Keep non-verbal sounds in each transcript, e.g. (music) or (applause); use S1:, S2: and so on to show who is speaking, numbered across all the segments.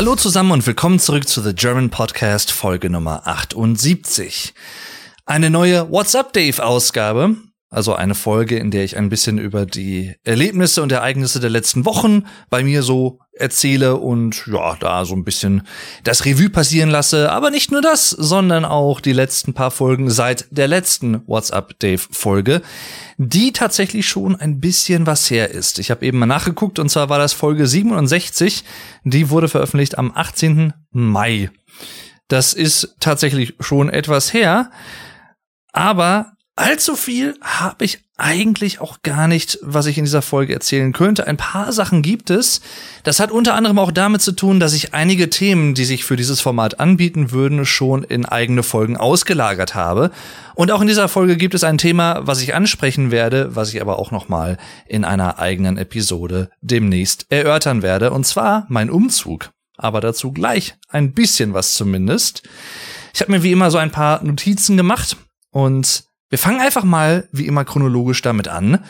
S1: Hallo zusammen und willkommen zurück zu The German Podcast Folge Nummer 78. Eine neue What's Up Dave Ausgabe. Also eine Folge, in der ich ein bisschen über die Erlebnisse und Ereignisse der letzten Wochen bei mir so erzähle und ja, da so ein bisschen das Revue passieren lasse. Aber nicht nur das, sondern auch die letzten paar Folgen seit der letzten WhatsApp Dave Folge, die tatsächlich schon ein bisschen was her ist. Ich habe eben mal nachgeguckt und zwar war das Folge 67. Die wurde veröffentlicht am 18. Mai. Das ist tatsächlich schon etwas her. Aber allzu viel habe ich eigentlich auch gar nicht, was ich in dieser Folge erzählen könnte. Ein paar Sachen gibt es. Das hat unter anderem auch damit zu tun, dass ich einige Themen, die sich für dieses Format anbieten würden, schon in eigene Folgen ausgelagert habe. Und auch in dieser Folge gibt es ein Thema, was ich ansprechen werde, was ich aber auch noch mal in einer eigenen Episode demnächst erörtern werde. Und zwar mein Umzug. Aber dazu gleich ein bisschen was zumindest. Ich habe mir wie immer so ein paar Notizen gemacht und wir fangen einfach mal, wie immer, chronologisch damit an,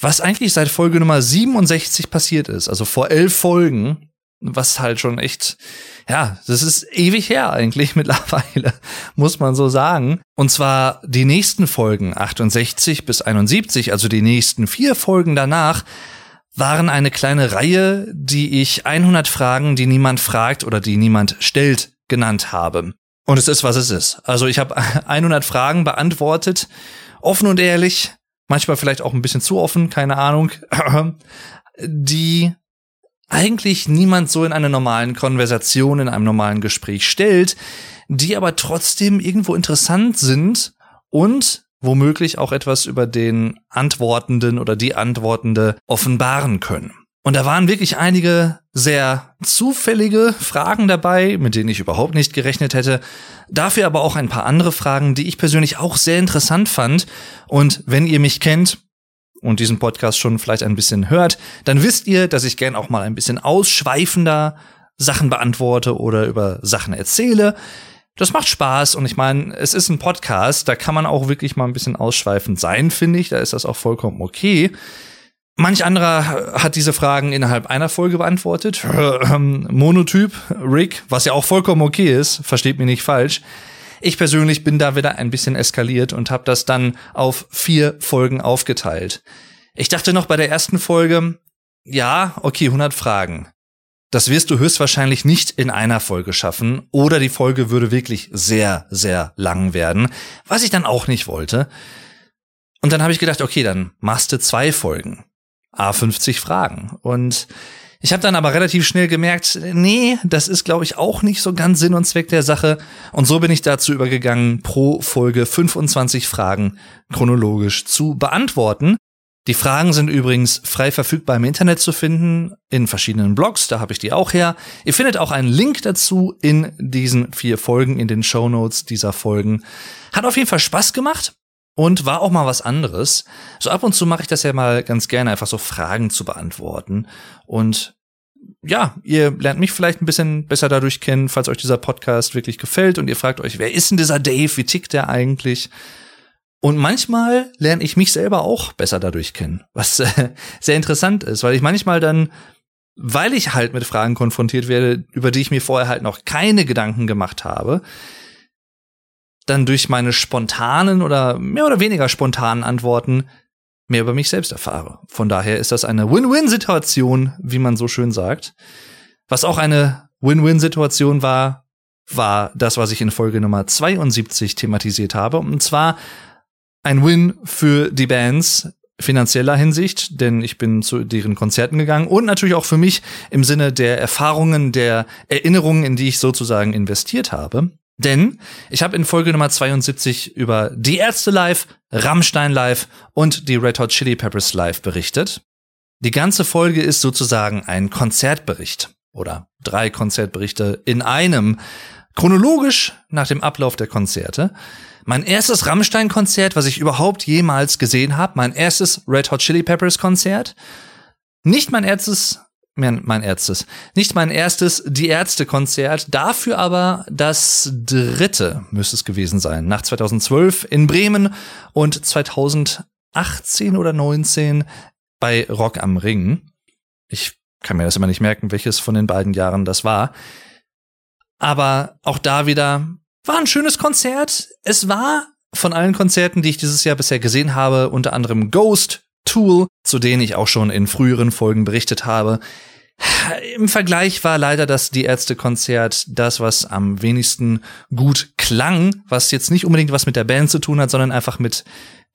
S1: was eigentlich seit Folge Nummer 67 passiert ist. Also vor elf Folgen, was halt schon echt, ja, das ist ewig her eigentlich (laughs) mittlerweile, muss man so sagen. Und zwar die nächsten Folgen, 68 bis 71, also die nächsten vier Folgen danach, waren eine kleine Reihe, die ich 100 Fragen, die niemand fragt oder die niemand stellt, genannt habe. Und es ist, was es ist. Also ich habe (laughs) 100 Fragen beantwortet, offen und ehrlich, manchmal vielleicht auch ein bisschen zu offen, keine Ahnung, (clears throat) die eigentlich niemand so in einer normalen Konversation, in einem normalen Gespräch stellt, die aber trotzdem irgendwo interessant sind und womöglich auch etwas über den Antwortenden oder die Antwortende offenbaren können. Und da waren wirklich einige sehr zufällige Fragen dabei, mit denen ich überhaupt nicht gerechnet hätte. Dafür aber auch ein paar andere Fragen, die ich persönlich auch sehr interessant fand. Und wenn ihr mich kennt und diesen Podcast schon vielleicht ein bisschen hört, dann wisst ihr, dass ich gern auch mal ein bisschen ausschweifender Sachen beantworte oder über Sachen erzähle. Das macht Spaß und ich meine, es ist ein Podcast, da kann man auch wirklich mal ein bisschen ausschweifend sein, finde ich. Da ist das auch vollkommen okay. Manch anderer hat diese Fragen innerhalb einer Folge beantwortet. Monotyp, Rick, was ja auch vollkommen okay ist, versteht mich nicht falsch. Ich persönlich bin da wieder ein bisschen eskaliert und habe das dann auf vier Folgen aufgeteilt. Ich dachte noch bei der ersten Folge, ja, okay, 100 Fragen. Das wirst du höchstwahrscheinlich nicht in einer Folge schaffen oder die Folge würde wirklich sehr, sehr lang werden, was ich dann auch nicht wollte. Und dann habe ich gedacht, okay, dann machst du zwei Folgen. A50 Fragen. Und ich habe dann aber relativ schnell gemerkt, nee, das ist, glaube ich, auch nicht so ganz Sinn und Zweck der Sache. Und so bin ich dazu übergegangen, pro Folge 25 Fragen chronologisch zu beantworten. Die Fragen sind übrigens frei verfügbar im Internet zu finden, in verschiedenen Blogs, da habe ich die auch her. Ihr findet auch einen Link dazu in diesen vier Folgen, in den Show Notes dieser Folgen. Hat auf jeden Fall Spaß gemacht und war auch mal was anderes. So ab und zu mache ich das ja mal ganz gerne, einfach so Fragen zu beantworten. Und ja, ihr lernt mich vielleicht ein bisschen besser dadurch kennen, falls euch dieser Podcast wirklich gefällt und ihr fragt euch, wer ist denn dieser Dave? Wie tickt der eigentlich? Und manchmal lerne ich mich selber auch besser dadurch kennen, was äh, sehr interessant ist, weil ich manchmal dann, weil ich halt mit Fragen konfrontiert werde, über die ich mir vorher halt noch keine Gedanken gemacht habe, dann durch meine spontanen oder mehr oder weniger spontanen Antworten mehr über mich selbst erfahre. Von daher ist das eine Win-Win-Situation, wie man so schön sagt. Was auch eine Win-Win-Situation war, war das, was ich in Folge Nummer 72 thematisiert habe. Und zwar ein Win für die Bands finanzieller Hinsicht, denn ich bin zu deren Konzerten gegangen und natürlich auch für mich im Sinne der Erfahrungen, der Erinnerungen, in die ich sozusagen investiert habe. Denn ich habe in Folge Nummer 72 über die Ärzte live, Rammstein live und die Red Hot Chili Peppers live berichtet. Die ganze Folge ist sozusagen ein Konzertbericht oder drei Konzertberichte in einem, chronologisch nach dem Ablauf der Konzerte. Mein erstes Rammstein-Konzert, was ich überhaupt jemals gesehen habe, mein erstes Red Hot Chili Peppers Konzert. Nicht mein erstes mein, mein erstes. Nicht mein erstes Die Ärzte-Konzert, dafür aber das dritte müsste es gewesen sein. Nach 2012 in Bremen und 2018 oder 19 bei Rock am Ring. Ich kann mir das immer nicht merken, welches von den beiden Jahren das war. Aber auch da wieder war ein schönes Konzert. Es war von allen Konzerten, die ich dieses Jahr bisher gesehen habe, unter anderem Ghost, Tool, zu denen ich auch schon in früheren Folgen berichtet habe. Im Vergleich war leider das Die Ärzte-Konzert das, was am wenigsten gut klang, was jetzt nicht unbedingt was mit der Band zu tun hat, sondern einfach mit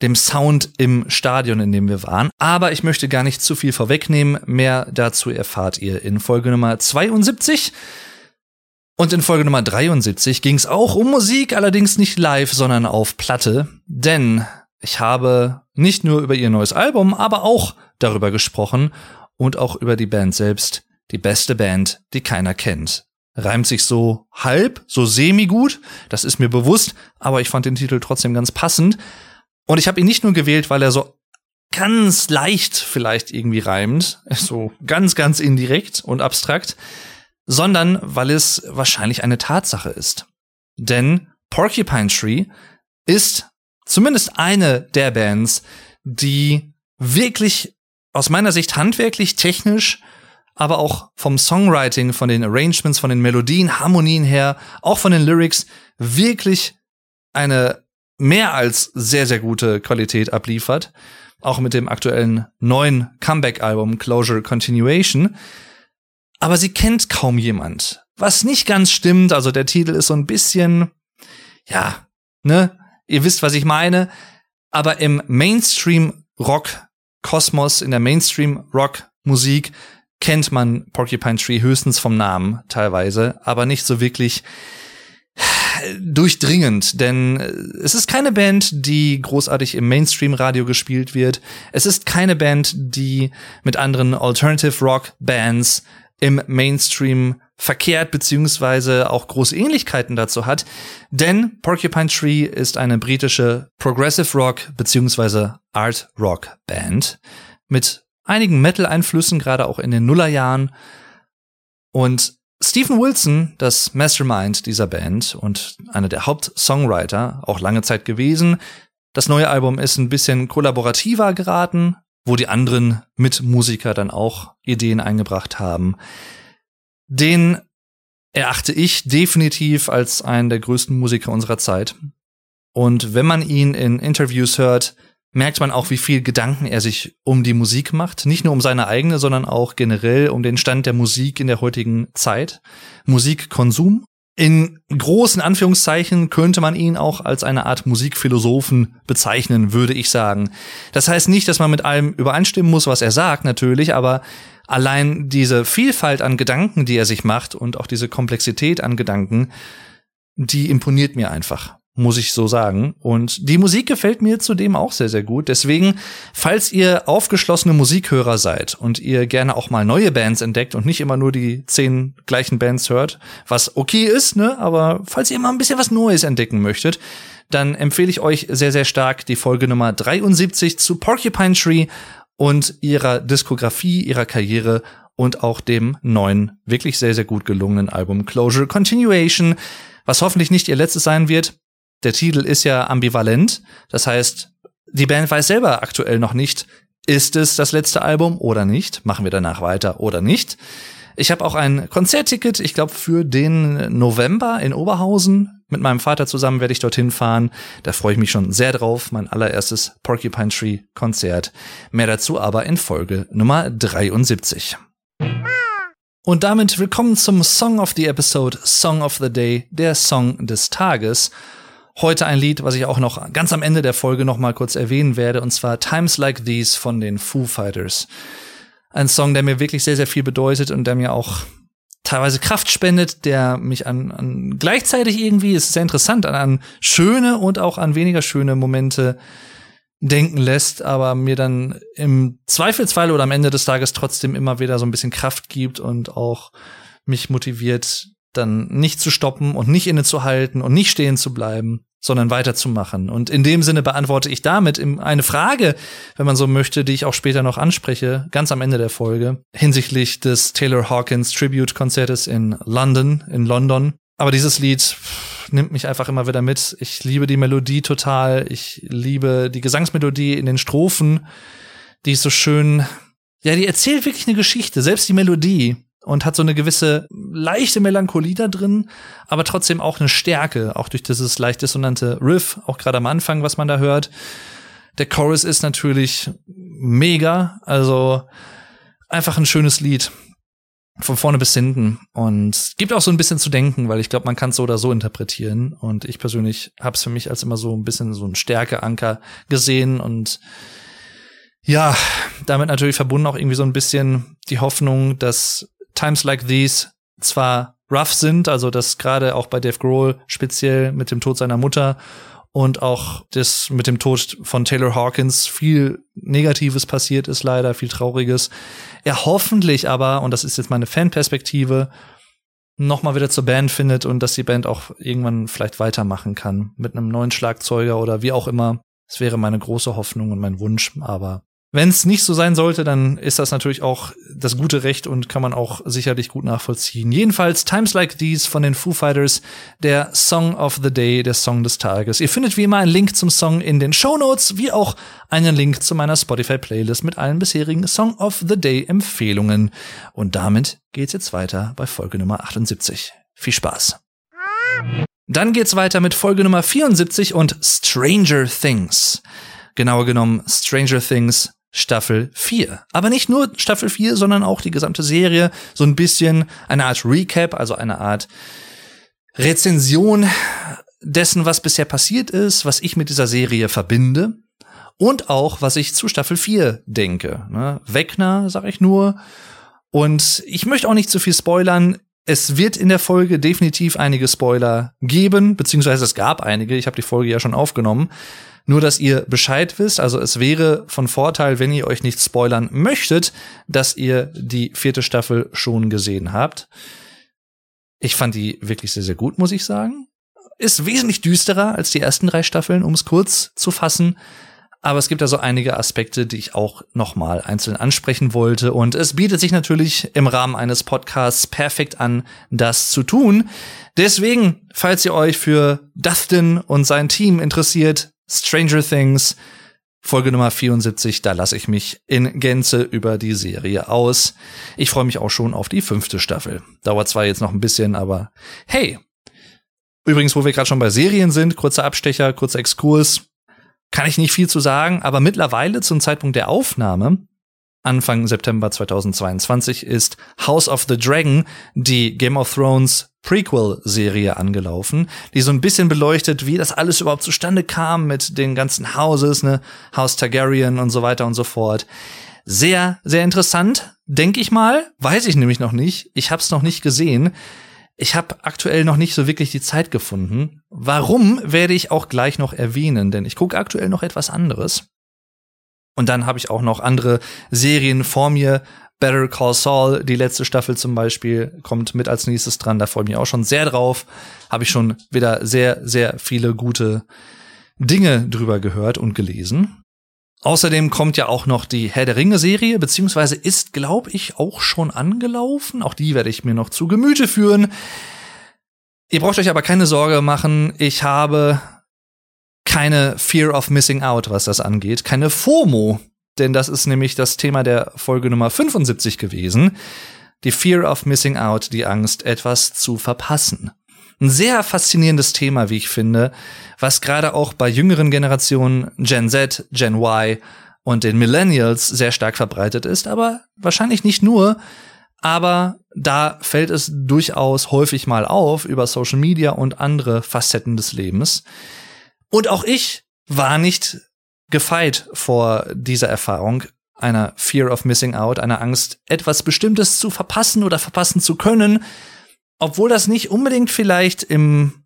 S1: dem Sound im Stadion, in dem wir waren. Aber ich möchte gar nicht zu viel vorwegnehmen. Mehr dazu erfahrt ihr in Folge Nummer 72. Und in Folge Nummer 73 ging es auch um Musik, allerdings nicht live, sondern auf Platte. Denn ich habe nicht nur über ihr neues Album, aber auch darüber gesprochen und auch über die Band selbst. Die beste Band, die keiner kennt. Reimt sich so halb, so semi-gut, das ist mir bewusst, aber ich fand den Titel trotzdem ganz passend. Und ich habe ihn nicht nur gewählt, weil er so ganz leicht vielleicht irgendwie reimt, (laughs) so ganz, ganz indirekt und abstrakt, sondern weil es wahrscheinlich eine Tatsache ist. Denn Porcupine Tree ist zumindest eine der Bands, die wirklich aus meiner Sicht handwerklich, technisch, aber auch vom Songwriting, von den Arrangements, von den Melodien, Harmonien her, auch von den Lyrics wirklich eine mehr als sehr, sehr gute Qualität abliefert. Auch mit dem aktuellen neuen Comeback-Album Closure Continuation. Aber sie kennt kaum jemand. Was nicht ganz stimmt, also der Titel ist so ein bisschen, ja, ne, ihr wisst, was ich meine. Aber im Mainstream-Rock-Kosmos, in der Mainstream-Rock-Musik kennt man Porcupine Tree höchstens vom Namen teilweise, aber nicht so wirklich durchdringend, denn es ist keine Band, die großartig im Mainstream-Radio gespielt wird. Es ist keine Band, die mit anderen Alternative Rock Bands im Mainstream verkehrt beziehungsweise auch große Ähnlichkeiten dazu hat, denn Porcupine Tree ist eine britische Progressive Rock beziehungsweise Art Rock Band mit einigen Metal-Einflüssen, gerade auch in den Nullerjahren. Und Stephen Wilson, das Mastermind dieser Band und einer der Hauptsongwriter, auch lange Zeit gewesen. Das neue Album ist ein bisschen kollaborativer geraten, wo die anderen Mitmusiker dann auch Ideen eingebracht haben. Den erachte ich definitiv als einen der größten Musiker unserer Zeit. Und wenn man ihn in Interviews hört, merkt man auch, wie viel Gedanken er sich um die Musik macht. Nicht nur um seine eigene, sondern auch generell um den Stand der Musik in der heutigen Zeit. Musikkonsum. In großen Anführungszeichen könnte man ihn auch als eine Art Musikphilosophen bezeichnen, würde ich sagen. Das heißt nicht, dass man mit allem übereinstimmen muss, was er sagt, natürlich, aber allein diese Vielfalt an Gedanken, die er sich macht und auch diese Komplexität an Gedanken, die imponiert mir einfach muss ich so sagen. Und die Musik gefällt mir zudem auch sehr, sehr gut. Deswegen, falls ihr aufgeschlossene Musikhörer seid und ihr gerne auch mal neue Bands entdeckt und nicht immer nur die zehn gleichen Bands hört, was okay ist, ne, aber falls ihr mal ein bisschen was Neues entdecken möchtet, dann empfehle ich euch sehr, sehr stark die Folge Nummer 73 zu Porcupine Tree und ihrer Diskografie, ihrer Karriere und auch dem neuen, wirklich sehr, sehr gut gelungenen Album Closure Continuation, was hoffentlich nicht ihr letztes sein wird der Titel ist ja ambivalent. Das heißt, die Band weiß selber aktuell noch nicht, ist es das letzte Album oder nicht? Machen wir danach weiter oder nicht? Ich habe auch ein Konzertticket, ich glaube für den November in Oberhausen. Mit meinem Vater zusammen werde ich dorthin fahren. Da freue ich mich schon sehr drauf. Mein allererstes Porcupine Tree Konzert. Mehr dazu aber in Folge Nummer 73. Und damit willkommen zum Song of the Episode, Song of the Day, der Song des Tages. Heute ein Lied, was ich auch noch ganz am Ende der Folge noch mal kurz erwähnen werde, und zwar Times Like These von den Foo Fighters. Ein Song, der mir wirklich sehr, sehr viel bedeutet und der mir auch teilweise Kraft spendet, der mich an, an gleichzeitig irgendwie, es ist sehr interessant, an, an schöne und auch an weniger schöne Momente denken lässt, aber mir dann im Zweifelsfall oder am Ende des Tages trotzdem immer wieder so ein bisschen Kraft gibt und auch mich motiviert, dann nicht zu stoppen und nicht innezuhalten und nicht stehen zu bleiben, sondern weiterzumachen. Und in dem Sinne beantworte ich damit eine Frage, wenn man so möchte, die ich auch später noch anspreche, ganz am Ende der Folge, hinsichtlich des Taylor Hawkins Tribute Konzertes in London, in London. Aber dieses Lied nimmt mich einfach immer wieder mit. Ich liebe die Melodie total. Ich liebe die Gesangsmelodie in den Strophen. Die ist so schön ja, die erzählt wirklich eine Geschichte, selbst die Melodie und hat so eine gewisse leichte Melancholie da drin, aber trotzdem auch eine Stärke, auch durch dieses leicht dissonante Riff, auch gerade am Anfang, was man da hört. Der Chorus ist natürlich mega, also einfach ein schönes Lied. Von vorne bis hinten. Und gibt auch so ein bisschen zu denken, weil ich glaube, man kann es so oder so interpretieren. Und ich persönlich habe es für mich als immer so ein bisschen so ein Stärkeanker gesehen und ja, damit natürlich verbunden auch irgendwie so ein bisschen die Hoffnung, dass Times like these zwar rough sind, also dass gerade auch bei Dave Grohl speziell mit dem Tod seiner Mutter und auch das mit dem Tod von Taylor Hawkins viel Negatives passiert ist, leider viel Trauriges. Er hoffentlich aber, und das ist jetzt meine Fanperspektive, noch mal wieder zur Band findet und dass die Band auch irgendwann vielleicht weitermachen kann mit einem neuen Schlagzeuger oder wie auch immer. Das wäre meine große Hoffnung und mein Wunsch, aber wenn es nicht so sein sollte, dann ist das natürlich auch das gute Recht und kann man auch sicherlich gut nachvollziehen. Jedenfalls Times Like These von den Foo Fighters, der Song of the Day, der Song des Tages. Ihr findet wie immer einen Link zum Song in den Show Notes, wie auch einen Link zu meiner Spotify-Playlist mit allen bisherigen Song of the Day-Empfehlungen. Und damit geht's jetzt weiter bei Folge Nummer 78. Viel Spaß! Dann geht's weiter mit Folge Nummer 74 und Stranger Things. Genauer genommen Stranger Things Staffel 4. Aber nicht nur Staffel 4, sondern auch die gesamte Serie. So ein bisschen eine Art Recap, also eine Art Rezension dessen, was bisher passiert ist, was ich mit dieser Serie verbinde und auch, was ich zu Staffel 4 denke. Ne? Wegner, sag ich nur. Und ich möchte auch nicht zu viel spoilern. Es wird in der Folge definitiv einige Spoiler geben, beziehungsweise es gab einige. Ich habe die Folge ja schon aufgenommen. Nur, dass ihr Bescheid wisst, also es wäre von Vorteil, wenn ihr euch nicht spoilern möchtet, dass ihr die vierte Staffel schon gesehen habt. Ich fand die wirklich sehr, sehr gut, muss ich sagen. Ist wesentlich düsterer als die ersten drei Staffeln, um es kurz zu fassen. Aber es gibt also einige Aspekte, die ich auch nochmal einzeln ansprechen wollte. Und es bietet sich natürlich im Rahmen eines Podcasts perfekt an, das zu tun. Deswegen, falls ihr euch für Dustin und sein Team interessiert, Stranger Things, Folge Nummer 74, da lasse ich mich in Gänze über die Serie aus. Ich freue mich auch schon auf die fünfte Staffel. Dauert zwar jetzt noch ein bisschen, aber hey. Übrigens, wo wir gerade schon bei Serien sind, kurzer Abstecher, kurzer Exkurs, kann ich nicht viel zu sagen, aber mittlerweile zum Zeitpunkt der Aufnahme Anfang September 2022 ist House of the Dragon, die Game of Thrones Prequel-Serie angelaufen, die so ein bisschen beleuchtet, wie das alles überhaupt zustande kam mit den ganzen Houses, ne, House Targaryen und so weiter und so fort. Sehr, sehr interessant, denke ich mal. Weiß ich nämlich noch nicht. Ich habe es noch nicht gesehen. Ich habe aktuell noch nicht so wirklich die Zeit gefunden. Warum werde ich auch gleich noch erwähnen, denn ich gucke aktuell noch etwas anderes. Und dann habe ich auch noch andere Serien vor mir. Better Call Saul, die letzte Staffel zum Beispiel, kommt mit als nächstes dran. Da freue ich mich auch schon sehr drauf. Habe ich schon wieder sehr, sehr viele gute Dinge drüber gehört und gelesen. Außerdem kommt ja auch noch die Herr der Ringe Serie, beziehungsweise ist, glaube ich, auch schon angelaufen. Auch die werde ich mir noch zu Gemüte führen. Ihr braucht euch aber keine Sorge machen. Ich habe keine Fear of Missing Out, was das angeht, keine FOMO, denn das ist nämlich das Thema der Folge Nummer 75 gewesen. Die Fear of Missing Out, die Angst, etwas zu verpassen. Ein sehr faszinierendes Thema, wie ich finde, was gerade auch bei jüngeren Generationen Gen Z, Gen Y und den Millennials sehr stark verbreitet ist, aber wahrscheinlich nicht nur, aber da fällt es durchaus häufig mal auf über Social Media und andere Facetten des Lebens. Und auch ich war nicht gefeit vor dieser Erfahrung einer Fear of Missing Out, einer Angst, etwas Bestimmtes zu verpassen oder verpassen zu können, obwohl das nicht unbedingt vielleicht im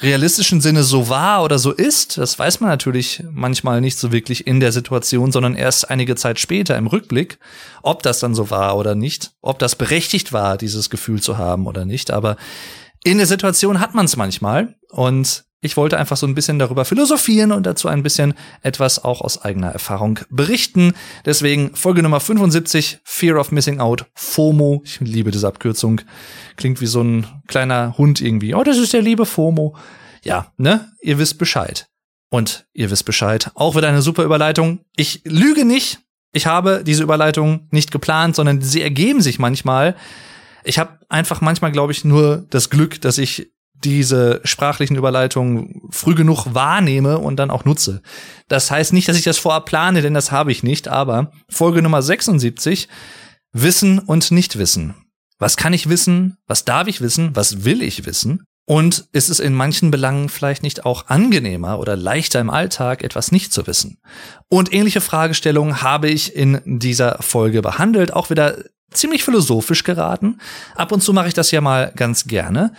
S1: realistischen Sinne so war oder so ist, das weiß man natürlich manchmal nicht so wirklich in der Situation, sondern erst einige Zeit später im Rückblick, ob das dann so war oder nicht, ob das berechtigt war, dieses Gefühl zu haben oder nicht. Aber in der Situation hat man es manchmal und ich wollte einfach so ein bisschen darüber philosophieren und dazu ein bisschen etwas auch aus eigener Erfahrung berichten. Deswegen Folge Nummer 75, Fear of Missing Out, FOMO. Ich liebe diese Abkürzung. Klingt wie so ein kleiner Hund irgendwie. Oh, das ist der liebe FOMO. Ja, ne? Ihr wisst Bescheid. Und ihr wisst Bescheid. Auch wieder eine super Überleitung. Ich lüge nicht. Ich habe diese Überleitung nicht geplant, sondern sie ergeben sich manchmal. Ich habe einfach manchmal, glaube ich, nur das Glück, dass ich diese sprachlichen Überleitungen früh genug wahrnehme und dann auch nutze. Das heißt nicht, dass ich das vorab plane, denn das habe ich nicht, aber Folge Nummer 76, Wissen und Nichtwissen. Was kann ich wissen? Was darf ich wissen? Was will ich wissen? Und ist es in manchen Belangen vielleicht nicht auch angenehmer oder leichter im Alltag, etwas nicht zu wissen? Und ähnliche Fragestellungen habe ich in dieser Folge behandelt, auch wieder ziemlich philosophisch geraten. Ab und zu mache ich das ja mal ganz gerne.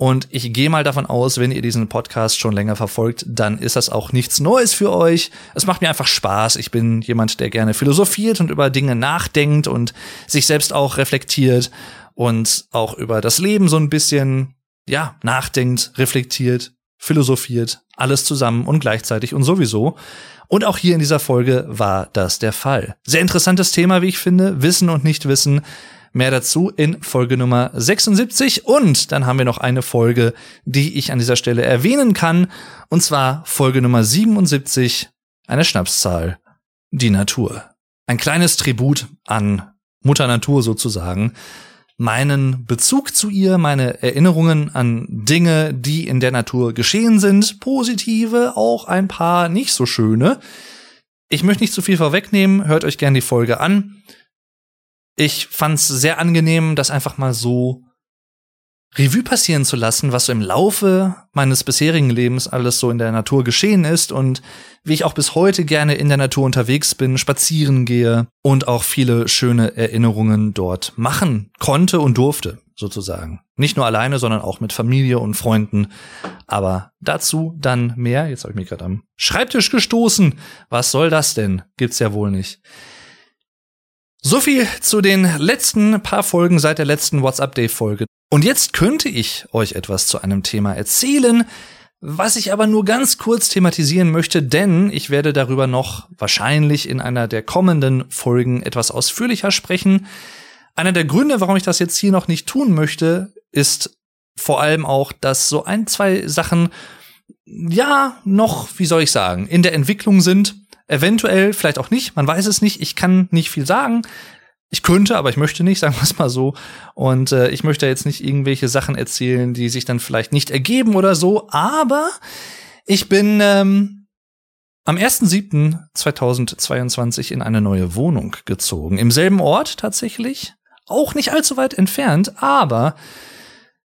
S1: Und ich gehe mal davon aus, wenn ihr diesen Podcast schon länger verfolgt, dann ist das auch nichts Neues für euch. Es macht mir einfach Spaß. Ich bin jemand, der gerne philosophiert und über Dinge nachdenkt und sich selbst auch reflektiert und auch über das Leben so ein bisschen, ja, nachdenkt, reflektiert, philosophiert, alles zusammen und gleichzeitig und sowieso. Und auch hier in dieser Folge war das der Fall. Sehr interessantes Thema, wie ich finde. Wissen und Nichtwissen. Mehr dazu in Folge Nummer 76. Und dann haben wir noch eine Folge, die ich an dieser Stelle erwähnen kann. Und zwar Folge Nummer 77, eine Schnapszahl, die Natur. Ein kleines Tribut an Mutter Natur sozusagen. Meinen Bezug zu ihr, meine Erinnerungen an Dinge, die in der Natur geschehen sind, positive, auch ein paar nicht so schöne. Ich möchte nicht zu viel vorwegnehmen, hört euch gerne die Folge an. Ich fand's sehr angenehm, das einfach mal so Revue passieren zu lassen, was so im Laufe meines bisherigen Lebens alles so in der Natur geschehen ist und wie ich auch bis heute gerne in der Natur unterwegs bin, spazieren gehe und auch viele schöne Erinnerungen dort machen konnte und durfte, sozusagen. Nicht nur alleine, sondern auch mit Familie und Freunden. Aber dazu dann mehr. Jetzt habe ich mich gerade am Schreibtisch gestoßen. Was soll das denn? Gibt's ja wohl nicht. So viel zu den letzten paar Folgen seit der letzten WhatsApp-Day-Folge. Und jetzt könnte ich euch etwas zu einem Thema erzählen, was ich aber nur ganz kurz thematisieren möchte, denn ich werde darüber noch wahrscheinlich in einer der kommenden Folgen etwas ausführlicher sprechen. Einer der Gründe, warum ich das jetzt hier noch nicht tun möchte, ist vor allem auch, dass so ein, zwei Sachen, ja, noch, wie soll ich sagen, in der Entwicklung sind Eventuell, vielleicht auch nicht, man weiß es nicht. Ich kann nicht viel sagen. Ich könnte, aber ich möchte nicht, (laughs) sagen wir es mal so. Und äh, ich möchte jetzt nicht irgendwelche Sachen erzählen, die sich dann vielleicht nicht ergeben oder so. Aber ich bin ähm, am 1.7.2022 in eine neue Wohnung gezogen. Im selben Ort tatsächlich. Auch nicht allzu weit entfernt, aber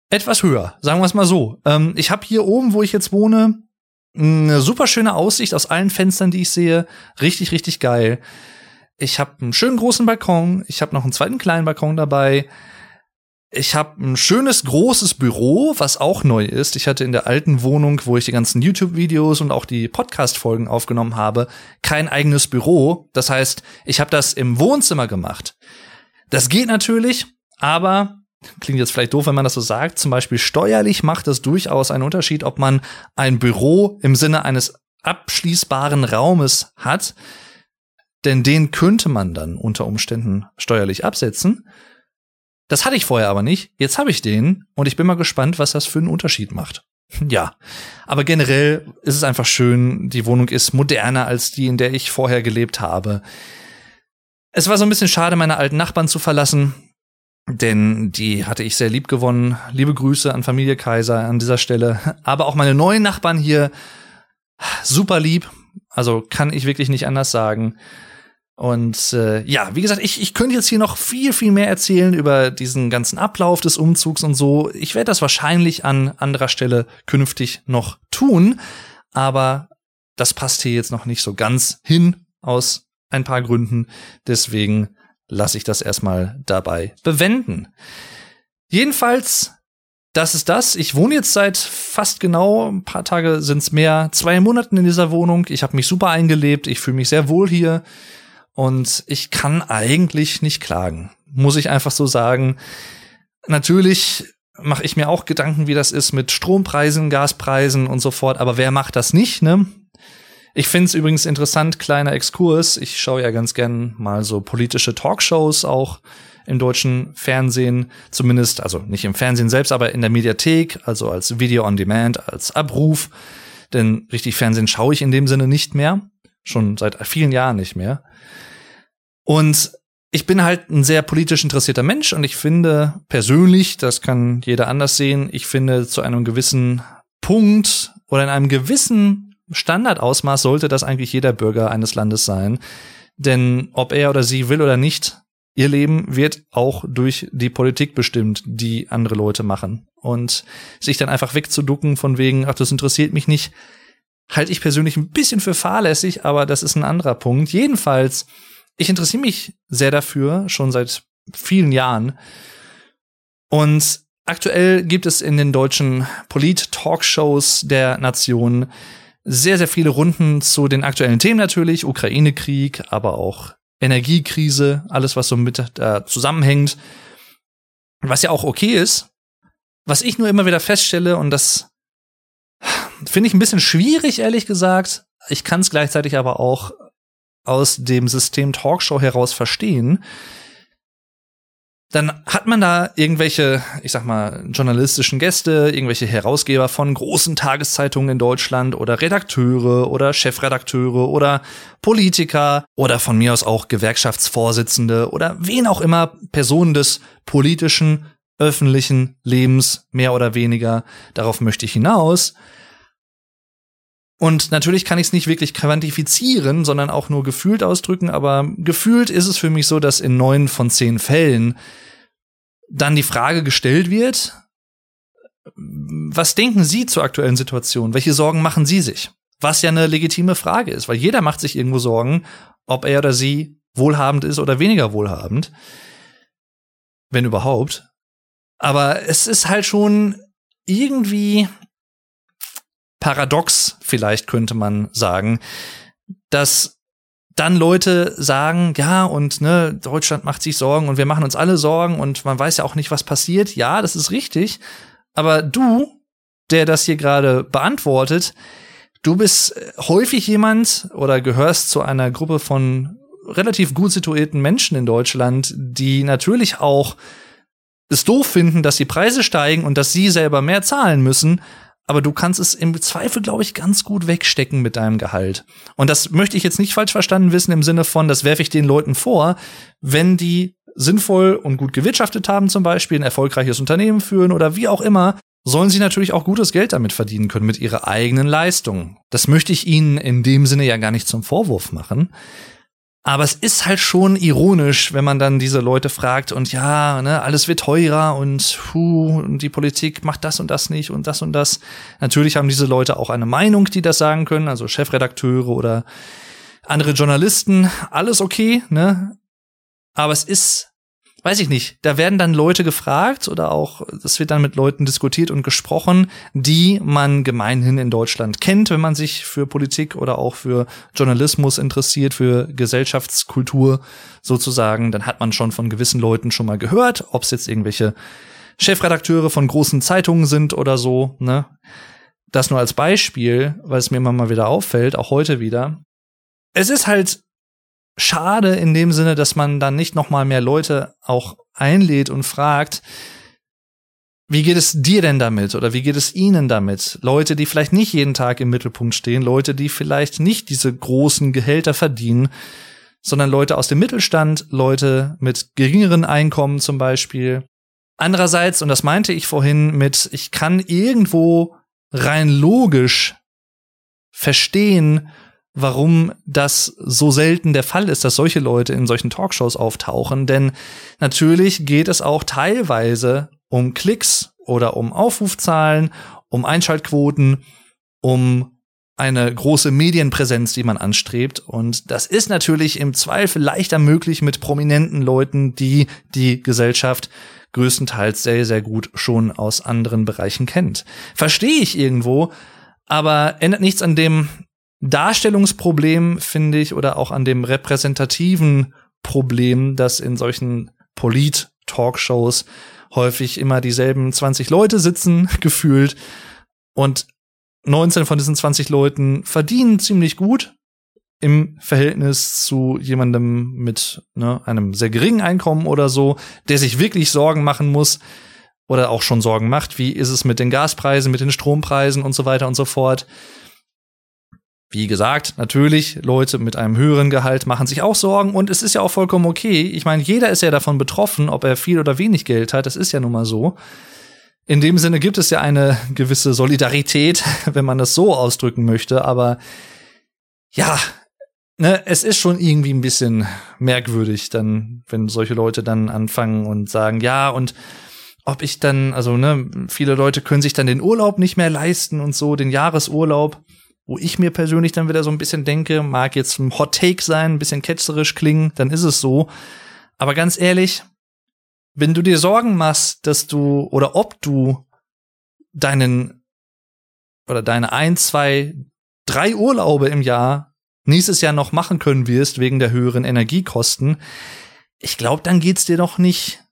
S1: etwas höher, sagen wir es mal so. Ähm, ich habe hier oben, wo ich jetzt wohne, eine super schöne Aussicht aus allen Fenstern, die ich sehe. Richtig, richtig geil. Ich habe einen schönen großen Balkon. Ich habe noch einen zweiten kleinen Balkon dabei. Ich habe ein schönes großes Büro, was auch neu ist. Ich hatte in der alten Wohnung, wo ich die ganzen YouTube-Videos und auch die Podcast-Folgen aufgenommen habe, kein eigenes Büro. Das heißt, ich habe das im Wohnzimmer gemacht. Das geht natürlich, aber klingt jetzt vielleicht doof, wenn man das so sagt, zum Beispiel steuerlich macht es durchaus einen Unterschied, ob man ein Büro im Sinne eines abschließbaren Raumes hat, denn den könnte man dann unter Umständen steuerlich absetzen. Das hatte ich vorher aber nicht. Jetzt habe ich den und ich bin mal gespannt, was das für einen Unterschied macht. (laughs) Ja, aber generell ist es einfach schön. Die Wohnung ist moderner als die, in der ich vorher gelebt habe. Es war so ein bisschen schade, meine alten Nachbarn zu verlassen denn die hatte ich sehr lieb gewonnen. Liebe Grüße an Familie Kaiser an dieser Stelle. Aber auch meine neuen Nachbarn hier, super lieb. Also kann ich wirklich nicht anders sagen. Und äh, ja, wie gesagt, ich, ich könnte jetzt hier noch viel, viel mehr erzählen über diesen ganzen Ablauf des Umzugs und so. Ich werde das wahrscheinlich an anderer Stelle künftig noch tun. Aber das passt hier jetzt noch nicht so ganz hin aus ein paar Gründen. Deswegen lasse ich das erstmal dabei bewenden. Jedenfalls, das ist das. Ich wohne jetzt seit fast genau, ein paar Tage sind's mehr, zwei Monaten in dieser Wohnung. Ich habe mich super eingelebt, ich fühle mich sehr wohl hier und ich kann eigentlich nicht klagen. Muss ich einfach so sagen. Natürlich mache ich mir auch Gedanken, wie das ist mit Strompreisen, Gaspreisen und so fort, aber wer macht das nicht, ne? Ich finde es übrigens interessant, kleiner Exkurs. Ich schaue ja ganz gern mal so politische Talkshows auch im deutschen Fernsehen, zumindest, also nicht im Fernsehen selbst, aber in der Mediathek, also als Video on Demand, als Abruf. Denn richtig Fernsehen schaue ich in dem Sinne nicht mehr. Schon seit vielen Jahren nicht mehr. Und ich bin halt ein sehr politisch interessierter Mensch und ich finde persönlich, das kann jeder anders sehen, ich finde zu einem gewissen Punkt oder in einem gewissen Standardausmaß sollte das eigentlich jeder Bürger eines Landes sein. Denn ob er oder sie will oder nicht, ihr Leben wird auch durch die Politik bestimmt, die andere Leute machen. Und sich dann einfach wegzuducken von wegen, ach, das interessiert mich nicht, halte ich persönlich ein bisschen für fahrlässig, aber das ist ein anderer Punkt. Jedenfalls ich interessiere mich sehr dafür, schon seit vielen Jahren. Und aktuell gibt es in den deutschen Polit-Talkshows der Nation sehr, sehr viele Runden zu den aktuellen Themen natürlich, Ukraine-Krieg, aber auch Energiekrise, alles, was so mit da zusammenhängt. Was ja auch okay ist. Was ich nur immer wieder feststelle, und das finde ich ein bisschen schwierig, ehrlich gesagt. Ich kann es gleichzeitig aber auch aus dem System Talkshow heraus verstehen, dann hat man da irgendwelche, ich sag mal, journalistischen Gäste, irgendwelche Herausgeber von großen Tageszeitungen in Deutschland oder Redakteure oder Chefredakteure oder Politiker oder von mir aus auch Gewerkschaftsvorsitzende oder wen auch immer Personen des politischen, öffentlichen Lebens, mehr oder weniger. Darauf möchte ich hinaus. Und natürlich kann ich es nicht wirklich quantifizieren, sondern auch nur gefühlt ausdrücken, aber gefühlt ist es für mich so, dass in neun von zehn Fällen dann die Frage gestellt wird, was denken Sie zur aktuellen Situation? Welche Sorgen machen Sie sich? Was ja eine legitime Frage ist, weil jeder macht sich irgendwo Sorgen, ob er oder sie wohlhabend ist oder weniger wohlhabend. Wenn überhaupt. Aber es ist halt schon irgendwie paradox, vielleicht könnte man sagen, dass dann Leute sagen, ja, und ne, Deutschland macht sich Sorgen und wir machen uns alle Sorgen und man weiß ja auch nicht, was passiert. Ja, das ist richtig. Aber du, der das hier gerade beantwortet, du bist häufig jemand oder gehörst zu einer Gruppe von relativ gut situierten Menschen in Deutschland, die natürlich auch es doof finden, dass die Preise steigen und dass sie selber mehr zahlen müssen, aber du kannst es im Zweifel, glaube ich, ganz gut wegstecken mit deinem Gehalt. Und das möchte ich jetzt nicht falsch verstanden wissen im Sinne von, das werfe ich den Leuten vor, wenn die sinnvoll und gut gewirtschaftet haben zum Beispiel, ein erfolgreiches Unternehmen führen oder wie auch immer, sollen sie natürlich auch gutes Geld damit verdienen können mit ihrer eigenen Leistung. Das möchte ich ihnen in dem Sinne ja gar nicht zum Vorwurf machen. Aber es ist halt schon ironisch, wenn man dann diese Leute fragt und ja, ne, alles wird teurer und, hu, und die Politik macht das und das nicht und das und das. Natürlich haben diese Leute auch eine Meinung, die das sagen können, also Chefredakteure oder andere Journalisten, alles okay, ne? Aber es ist weiß ich nicht, da werden dann Leute gefragt oder auch, das wird dann mit Leuten diskutiert und gesprochen, die man gemeinhin in Deutschland kennt, wenn man sich für Politik oder auch für Journalismus interessiert, für Gesellschaftskultur sozusagen, dann hat man schon von gewissen Leuten schon mal gehört, ob es jetzt irgendwelche Chefredakteure von großen Zeitungen sind oder so, ne? Das nur als Beispiel, weil es mir immer mal wieder auffällt, auch heute wieder. Es ist halt schade in dem Sinne, dass man dann nicht noch mal mehr Leute auch einlädt und fragt, wie geht es dir denn damit oder wie geht es ihnen damit? Leute, die vielleicht nicht jeden Tag im Mittelpunkt stehen, Leute, die vielleicht nicht diese großen Gehälter verdienen, sondern Leute aus dem Mittelstand, Leute mit geringeren Einkommen zum Beispiel. Andererseits, und das meinte ich vorhin mit, ich kann irgendwo rein logisch verstehen, warum das so selten der Fall ist, dass solche Leute in solchen Talkshows auftauchen. Denn natürlich geht es auch teilweise um Klicks oder um Aufrufzahlen, um Einschaltquoten, um eine große Medienpräsenz, die man anstrebt. Und das ist natürlich im Zweifel leichter möglich mit prominenten Leuten, die die Gesellschaft größtenteils sehr, sehr gut schon aus anderen Bereichen kennt. Verstehe ich irgendwo, aber ändert nichts an dem Darstellungsproblem, finde ich, oder auch an dem repräsentativen Problem, dass in solchen Polit-Talkshows häufig immer dieselben 20 Leute sitzen, (laughs) gefühlt. Und 19 von diesen 20 Leuten verdienen ziemlich gut im Verhältnis zu jemandem mit ne, einem sehr geringen Einkommen oder so, der sich wirklich Sorgen machen muss oder auch schon Sorgen macht. Wie ist es mit den Gaspreisen, mit den Strompreisen und so weiter und so fort? Wie gesagt, natürlich, Leute mit einem höheren Gehalt machen sich auch Sorgen und es ist ja auch vollkommen okay. Ich meine, jeder ist ja davon betroffen, ob er viel oder wenig Geld hat. Das ist ja nun mal so. In dem Sinne gibt es ja eine gewisse Solidarität, (laughs) wenn man das so ausdrücken möchte. Aber ja, ne, es ist schon irgendwie ein bisschen merkwürdig, dann, wenn solche Leute dann anfangen und sagen, ja, und ob ich dann, also ne, viele Leute können sich dann den Urlaub nicht mehr leisten und so, den Jahresurlaub wo ich mir persönlich dann wieder so ein bisschen denke, mag jetzt ein Hot Take sein, ein bisschen ketzerisch klingen, dann ist es so. Aber ganz ehrlich, wenn du dir Sorgen machst, dass du oder ob du deinen oder deine ein, zwei, drei Urlaube im Jahr nächstes Jahr noch machen können wirst wegen der höheren Energiekosten, ich glaube, dann geht's dir doch nicht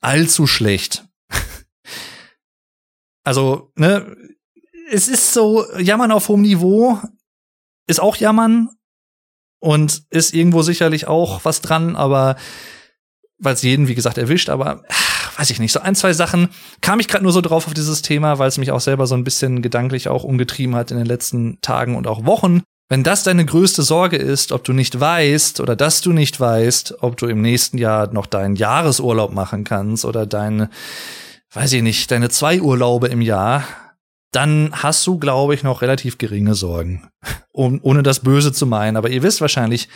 S1: allzu schlecht. (laughs) also, ne, es ist so, Jammern auf hohem Niveau ist auch Jammern und ist irgendwo sicherlich auch was dran, aber weil es jeden, wie gesagt, erwischt, aber ach, weiß ich nicht. So ein, zwei Sachen kam ich gerade nur so drauf auf dieses Thema, weil es mich auch selber so ein bisschen gedanklich auch umgetrieben hat in den letzten Tagen und auch Wochen. Wenn das deine größte Sorge ist, ob du nicht weißt oder dass du nicht weißt, ob du im nächsten Jahr noch deinen Jahresurlaub machen kannst oder deine, weiß ich nicht, deine zwei Urlaube im Jahr, dann hast du, glaube ich, noch relativ geringe Sorgen. Um, ohne das Böse zu meinen. Aber ihr wisst wahrscheinlich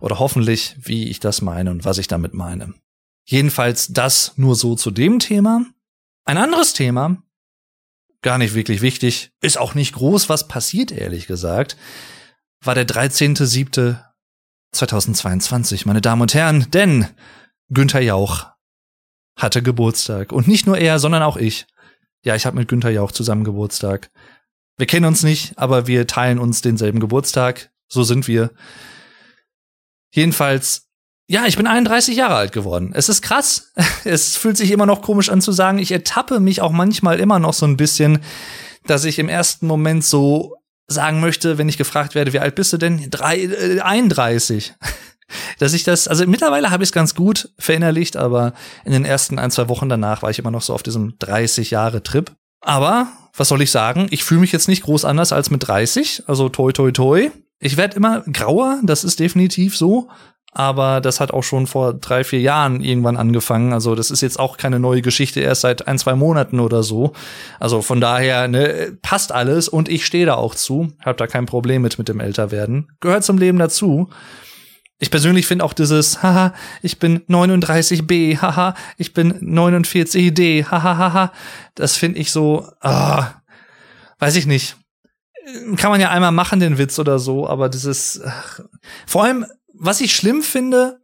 S1: oder hoffentlich, wie ich das meine und was ich damit meine. Jedenfalls das nur so zu dem Thema. Ein anderes Thema, gar nicht wirklich wichtig, ist auch nicht groß, was passiert, ehrlich gesagt, war der 13.07.2022, meine Damen und Herren, denn Günther Jauch hatte Geburtstag. Und nicht nur er, sondern auch ich. Ja, ich habe mit Günther ja auch zusammen Geburtstag. Wir kennen uns nicht, aber wir teilen uns denselben Geburtstag. So sind wir. Jedenfalls, ja, ich bin 31 Jahre alt geworden. Es ist krass. (laughs) Es fühlt sich immer noch komisch an zu sagen. Ich ertappe mich auch manchmal immer noch so ein bisschen, dass ich im ersten Moment so sagen möchte, wenn ich gefragt werde, wie alt bist du denn? Drei, äh, 31 (laughs) dass ich das, also mittlerweile habe ich es ganz gut verinnerlicht, aber in den ersten ein, zwei Wochen danach war ich immer noch so auf diesem 30 Jahre Trip. Aber, was soll ich sagen? Ich fühle mich jetzt nicht groß anders als mit 30, also toi toi toi. Ich werde immer grauer, das ist definitiv so. Aber das hat auch schon vor drei, vier Jahren irgendwann angefangen. Also das ist jetzt auch keine neue Geschichte, erst seit ein, zwei Monaten oder so. Also von daher ne, passt alles und ich stehe da auch zu. Hab da kein Problem mit mit dem Älterwerden. Gehört zum Leben dazu. Ich persönlich finde auch dieses, haha, ich bin 39b, haha, ich bin 49d, haha, haha, das finde ich so, ah, weiß ich nicht. Kann man ja einmal machen, den Witz oder so, aber dieses, ach, vor allem, was ich schlimm finde,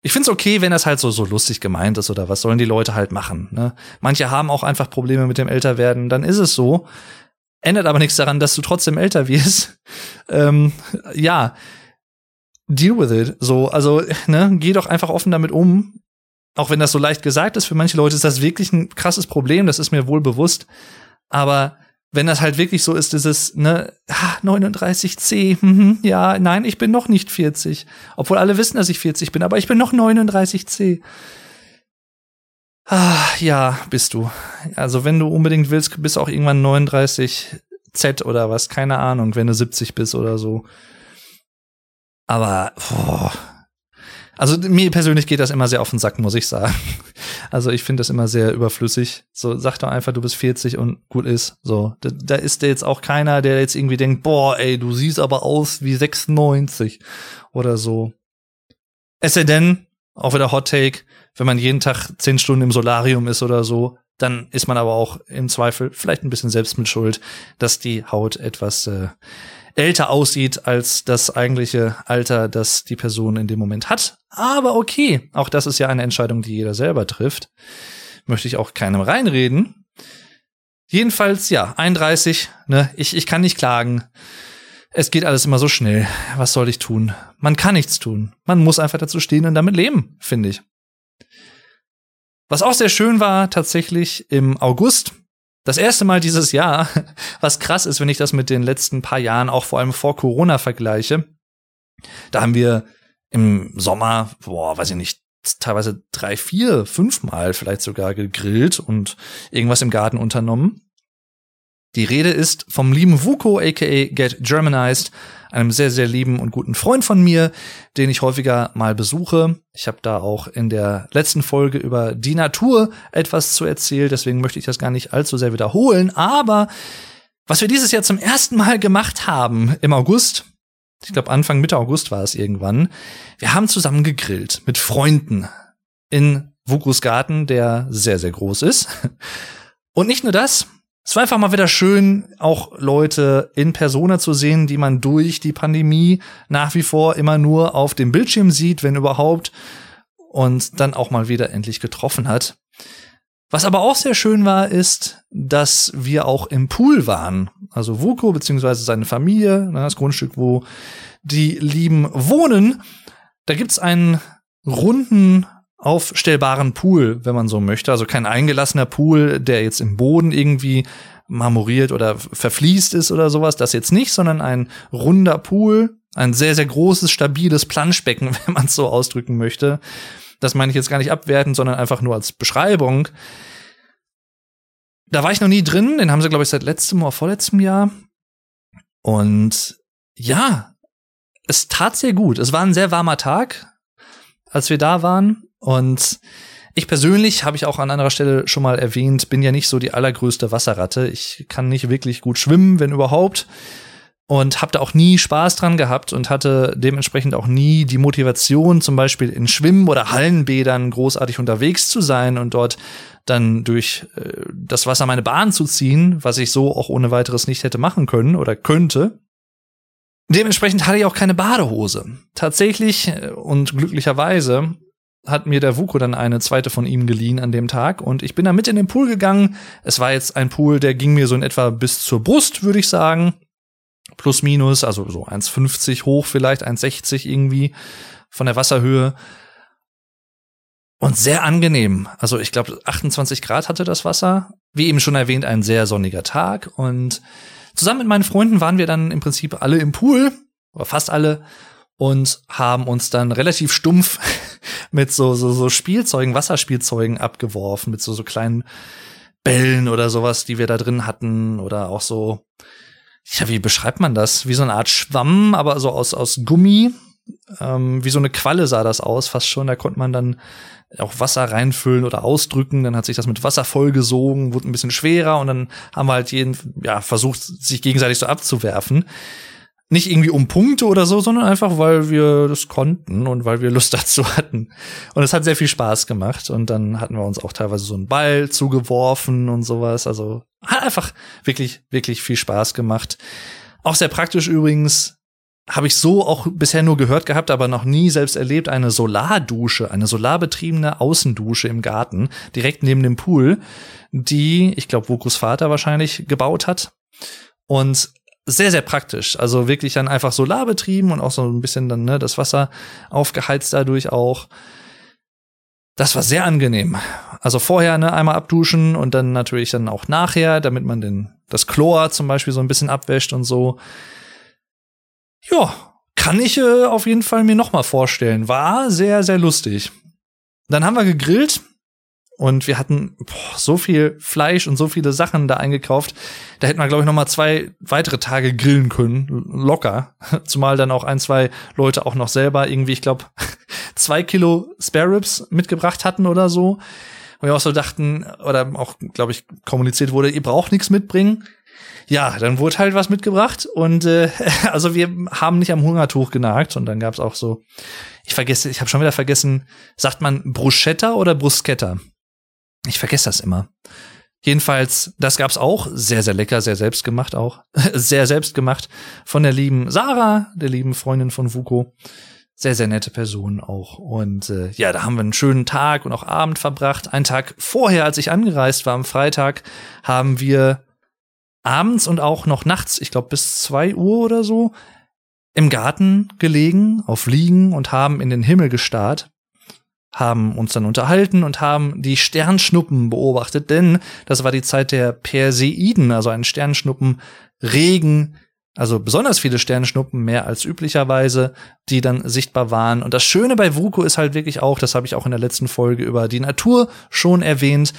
S1: ich find's okay, wenn das halt so, so lustig gemeint ist oder was sollen die Leute halt machen. Ne? Manche haben auch einfach Probleme mit dem Älterwerden, dann ist es so. Ändert aber nichts daran, dass du trotzdem älter wirst. (laughs) ähm, ja, deal with it. So, also, (laughs) ne, geh doch einfach offen damit um. Auch wenn das so leicht gesagt ist, für manche Leute ist das wirklich ein krasses Problem, das ist mir wohl bewusst. Aber wenn das halt wirklich so ist, dieses, ne, 39c, (laughs) hm, ja, nein, ich bin noch nicht 40. Obwohl alle wissen, dass ich 40 bin, aber ich bin noch 39c. Ah, ja, bist du. Also, wenn du unbedingt willst, bist du auch irgendwann 39z oder was, keine Ahnung, wenn du 70 bist oder so. Aber boah. Also mir persönlich geht das immer sehr auf den Sack, muss ich sagen. Also ich finde das immer sehr überflüssig. So sag doch einfach, du bist 40 und gut ist. So, da, da ist jetzt auch keiner, der jetzt irgendwie denkt, boah, ey, du siehst aber aus wie 96 oder so. Es sei denn, auch wieder Hot Take, wenn man jeden Tag 10 Stunden im Solarium ist oder so, dann ist man aber auch im Zweifel vielleicht ein bisschen selbst mit Schuld, dass die Haut etwas äh, älter aussieht als das eigentliche Alter, das die Person in dem Moment hat. Aber okay, auch das ist ja eine Entscheidung, die jeder selber trifft. Möchte ich auch keinem reinreden. Jedenfalls, ja, 31, ne, ich, ich kann nicht klagen. Es geht alles immer so schnell. Was soll ich tun? Man kann nichts tun. Man muss einfach dazu stehen und damit leben, finde ich. Was auch sehr schön war, tatsächlich im August das erste Mal dieses Jahr, (laughs) was krass ist, wenn ich das mit den letzten paar Jahren auch vor allem vor Corona vergleiche. Da haben wir im Sommer, boah, weiß ich nicht, teilweise drei, vier, fünfmal vielleicht sogar gegrillt und irgendwas im Garten unternommen. Die Rede ist vom lieben Vuko, aka Get Germanized, einem sehr, sehr lieben und guten Freund von mir, den ich häufiger mal besuche. Ich habe da auch in der letzten Folge über die Natur etwas zu erzählen, deswegen möchte ich das gar nicht allzu sehr wiederholen. Aber was wir dieses Jahr zum ersten Mal gemacht haben im August, ich glaube Anfang Mitte August war es irgendwann, wir haben zusammen gegrillt mit Freunden in Vukus Garten, der sehr, sehr groß ist. Und nicht nur das, es war einfach mal wieder schön, auch Leute in Persona zu sehen, die man durch die Pandemie nach wie vor immer nur auf dem Bildschirm sieht, wenn überhaupt, und dann auch mal wieder endlich getroffen hat. Was aber auch sehr schön war, ist, dass wir auch im Pool waren. Also Vuko beziehungsweise seine Familie, ne, das Grundstück, wo die Lieben wohnen. Da gibt's einen runden aufstellbaren Pool, wenn man so möchte. Also kein eingelassener Pool, der jetzt im Boden irgendwie marmoriert oder verfließt ist oder sowas. Das jetzt nicht, sondern ein runder Pool. Ein sehr, sehr großes, stabiles Planschbecken, (laughs) wenn man es so ausdrücken möchte. Das meine ich jetzt gar nicht abwertend, sondern einfach nur als Beschreibung. Da war ich noch nie drin. Den haben sie, glaube ich, seit letztem oder vorletztem Jahr. Und ja, es tat sehr gut. Es war ein sehr warmer Tag, als wir da waren. Und ich persönlich, habe ich auch an anderer Stelle schon mal erwähnt, bin ja nicht so die allergrößte Wasserratte. Ich kann nicht wirklich gut schwimmen, wenn überhaupt. Und habe da auch nie Spaß dran gehabt und hatte dementsprechend auch nie die Motivation, zum Beispiel in Schwimmen- oder Hallenbädern großartig unterwegs zu sein und dort dann durch äh, das Wasser meine Bahn zu ziehen, was ich so auch ohne weiteres nicht hätte machen können oder könnte. Dementsprechend hatte ich auch keine Badehose. Tatsächlich äh, und glücklicherweise hat mir der Vuko dann eine zweite von ihm geliehen an dem Tag und ich bin da mit in den Pool gegangen. Es war jetzt ein Pool, der ging mir so in etwa bis zur Brust, würde ich sagen. Plus minus, also so 1,50 hoch vielleicht, 1,60 irgendwie von der Wasserhöhe. Und sehr angenehm. Also ich glaube, 28 Grad hatte das Wasser. Wie eben schon erwähnt, ein sehr sonniger Tag. Und zusammen mit meinen Freunden waren wir dann im Prinzip alle im Pool, oder fast alle, und haben uns dann relativ stumpf (laughs) mit so, so, so Spielzeugen, Wasserspielzeugen abgeworfen, mit so, so kleinen Bällen oder sowas, die wir da drin hatten, oder auch so, ja, wie beschreibt man das? Wie so eine Art Schwamm, aber so aus, aus Gummi. Ähm, wie so eine Qualle sah das aus, fast schon. Da konnte man dann auch Wasser reinfüllen oder ausdrücken. Dann hat sich das mit Wasser vollgesogen, wurde ein bisschen schwerer und dann haben wir halt jeden, ja, versucht, sich gegenseitig so abzuwerfen. Nicht irgendwie um Punkte oder so, sondern einfach, weil wir das konnten und weil wir Lust (laughs) dazu hatten. Und es hat sehr viel Spaß gemacht. Und dann hatten wir uns auch teilweise so einen Ball zugeworfen und sowas. Also hat einfach wirklich, wirklich viel Spaß gemacht. Auch sehr praktisch übrigens, habe ich so auch bisher nur gehört gehabt, aber noch nie selbst erlebt, eine Solardusche, eine solarbetriebene Außendusche im Garten, direkt neben dem Pool, die, ich glaube, Vokus Vater wahrscheinlich gebaut hat. Und sehr, sehr praktisch. Also wirklich dann einfach solarbetrieben und auch so ein bisschen dann ne, das Wasser aufgeheizt dadurch auch. Das war sehr angenehm. Also vorher ne, einmal abduschen und dann natürlich dann auch nachher, damit man den, das Chlor zum Beispiel so ein bisschen abwäscht und so. Ja, kann ich äh, auf jeden Fall mir noch mal vorstellen. War sehr, sehr lustig. Dann haben wir gegrillt und wir hatten boah, so viel Fleisch und so viele Sachen da eingekauft. Da hätten wir, glaube ich, noch mal zwei weitere Tage grillen können. Locker. (laughs) Zumal dann auch ein, zwei Leute auch noch selber irgendwie, ich glaube, (laughs) zwei Kilo Spare Ribs mitgebracht hatten oder so. Und wir auch so dachten, oder auch, glaube ich, kommuniziert wurde, ihr braucht nichts mitbringen. Ja, dann wurde halt was mitgebracht und äh, (laughs) also wir haben nicht am Hungertuch genagt und dann gab's auch so, ich vergesse, ich habe schon wieder vergessen, sagt man Bruschetta oder Bruschetta? Ich vergesse das immer. Jedenfalls, das gab's auch, sehr, sehr lecker, sehr selbst gemacht auch. (laughs) sehr selbst gemacht von der lieben Sarah, der lieben Freundin von Vuko. Sehr, sehr nette Person auch. Und äh, ja, da haben wir einen schönen Tag und auch Abend verbracht. Einen Tag vorher, als ich angereist war, am Freitag, haben wir abends und auch noch nachts, ich glaube bis zwei Uhr oder so, im Garten gelegen, auf Liegen und haben in den Himmel gestarrt haben uns dann unterhalten und haben die Sternschnuppen beobachtet, denn das war die Zeit der Perseiden, also ein Sternschnuppenregen, also besonders viele Sternschnuppen, mehr als üblicherweise, die dann sichtbar waren. Und das Schöne bei Vuko ist halt wirklich auch, das habe ich auch in der letzten Folge über die Natur schon erwähnt,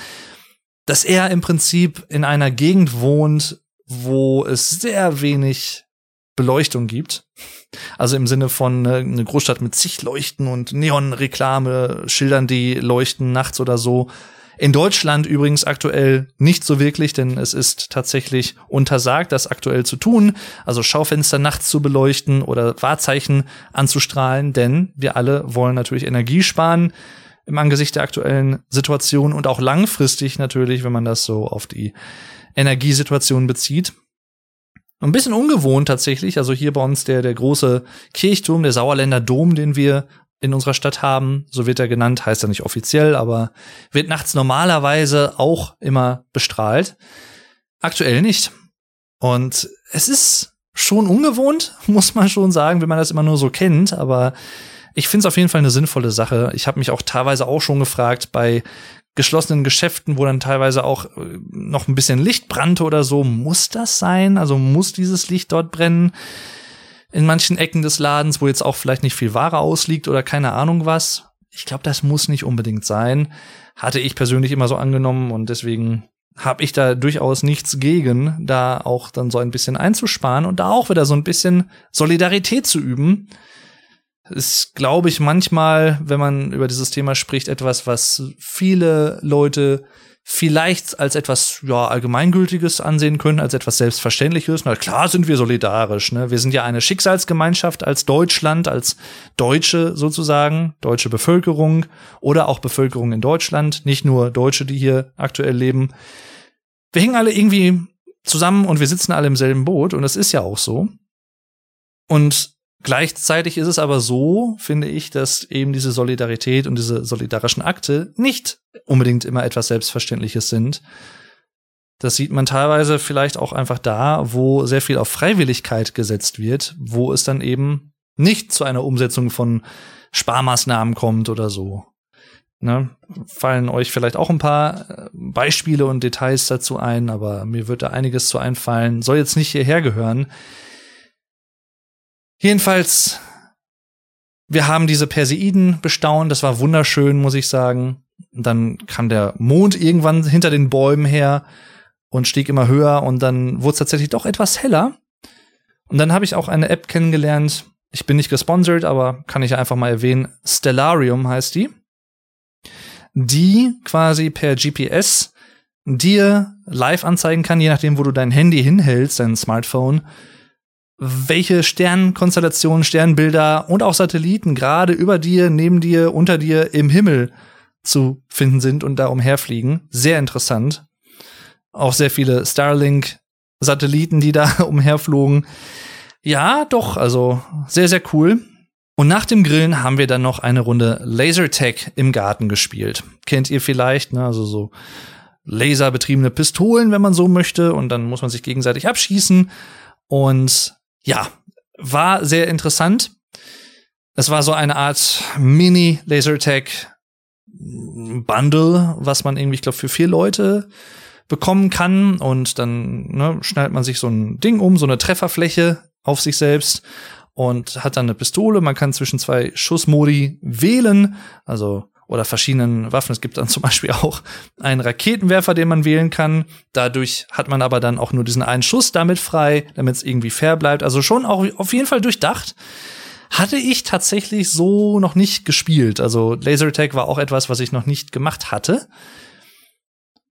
S1: dass er im Prinzip in einer Gegend wohnt, wo es sehr wenig Beleuchtung gibt. Also im Sinne von ne, eine Großstadt mit zig Leuchten und Neonreklame, Schildern, die leuchten nachts oder so. In Deutschland übrigens aktuell nicht so wirklich, denn es ist tatsächlich untersagt, das aktuell zu tun, also Schaufenster nachts zu beleuchten oder Wahrzeichen anzustrahlen, denn wir alle wollen natürlich Energie sparen im Angesicht der aktuellen Situation und auch langfristig natürlich, wenn man das so auf die Energiesituation bezieht. Ein bisschen ungewohnt tatsächlich, also hier bei uns der, der große Kirchturm, der Sauerländer Dom, den wir in unserer Stadt haben, so wird er genannt, heißt er nicht offiziell, aber wird nachts normalerweise auch immer bestrahlt. Aktuell nicht. Und es ist schon ungewohnt, (laughs) muss man schon sagen, wenn man das immer nur so kennt, aber ich finde es auf jeden Fall eine sinnvolle Sache. Ich habe mich auch teilweise auch schon gefragt bei geschlossenen Geschäften, wo dann teilweise auch äh, noch ein bisschen Licht brannte oder so, muss das sein? Also muss dieses Licht dort brennen? in manchen Ecken des Ladens, wo jetzt auch vielleicht nicht viel Ware ausliegt oder keine Ahnung was. Ich glaube, das muss nicht unbedingt sein. Hatte ich persönlich immer so angenommen und deswegen habe ich da durchaus nichts gegen, da auch dann so ein bisschen einzusparen und da auch wieder so ein bisschen Solidarität zu üben. Ist, glaube ich, manchmal, wenn man über dieses Thema spricht, etwas, was viele Leute vielleicht als etwas ja, Allgemeingültiges ansehen können, als etwas Selbstverständliches. Na klar sind wir solidarisch. Ne? Wir sind ja eine Schicksalsgemeinschaft als Deutschland, als Deutsche sozusagen, deutsche Bevölkerung oder auch Bevölkerung in Deutschland, nicht nur Deutsche, die hier aktuell leben. Wir hängen alle irgendwie zusammen und wir sitzen alle im selben Boot und das ist ja auch so. Und Gleichzeitig ist es aber so, finde ich, dass eben diese Solidarität und diese solidarischen Akte nicht unbedingt immer etwas Selbstverständliches sind. Das sieht man teilweise vielleicht auch einfach da, wo sehr viel auf Freiwilligkeit gesetzt wird, wo es dann eben nicht zu einer Umsetzung von Sparmaßnahmen kommt oder so. Ne? Fallen euch vielleicht auch ein paar äh, Beispiele und Details dazu ein, aber mir wird da einiges zu einfallen. Soll jetzt nicht hierher gehören. Jedenfalls, wir haben diese Perseiden bestaunt. Das war wunderschön, muss ich sagen. Dann kam der Mond irgendwann hinter den Bäumen her und stieg immer höher und dann wurde es tatsächlich doch etwas heller. Und dann habe ich auch eine App kennengelernt. Ich bin nicht gesponsert, aber kann ich einfach mal erwähnen. Stellarium heißt die. Die quasi per GPS dir live anzeigen kann, je nachdem, wo du dein Handy hinhältst, dein Smartphone, welche Sternkonstellationen, Sternbilder und auch Satelliten gerade über dir, neben dir, unter dir im Himmel zu finden sind und da umherfliegen. Sehr interessant. Auch sehr viele Starlink-Satelliten, die da (laughs) umherflogen. Ja, doch, also sehr, sehr cool. Und nach dem Grillen haben wir dann noch eine Runde Lasertag im Garten gespielt. Kennt ihr vielleicht, ne? Also so laserbetriebene Pistolen, wenn man so möchte. Und dann muss man sich gegenseitig abschießen. Und ja, war sehr interessant. Es war so eine Art Mini-Lasertag-Bundle, was man irgendwie, ich glaube, für vier Leute bekommen kann. Und dann ne, schnallt man sich so ein Ding um, so eine Trefferfläche auf sich selbst und hat dann eine Pistole. Man kann zwischen zwei Schussmodi wählen. Also oder verschiedenen Waffen. Es gibt dann (laughs) zum Beispiel auch einen Raketenwerfer, den man wählen kann. Dadurch hat man aber dann auch nur diesen einen Schuss damit frei, damit es irgendwie fair bleibt. Also schon auch auf jeden Fall durchdacht. Hatte ich tatsächlich so noch nicht gespielt. Also Lasertag war auch etwas, was ich noch nicht gemacht hatte.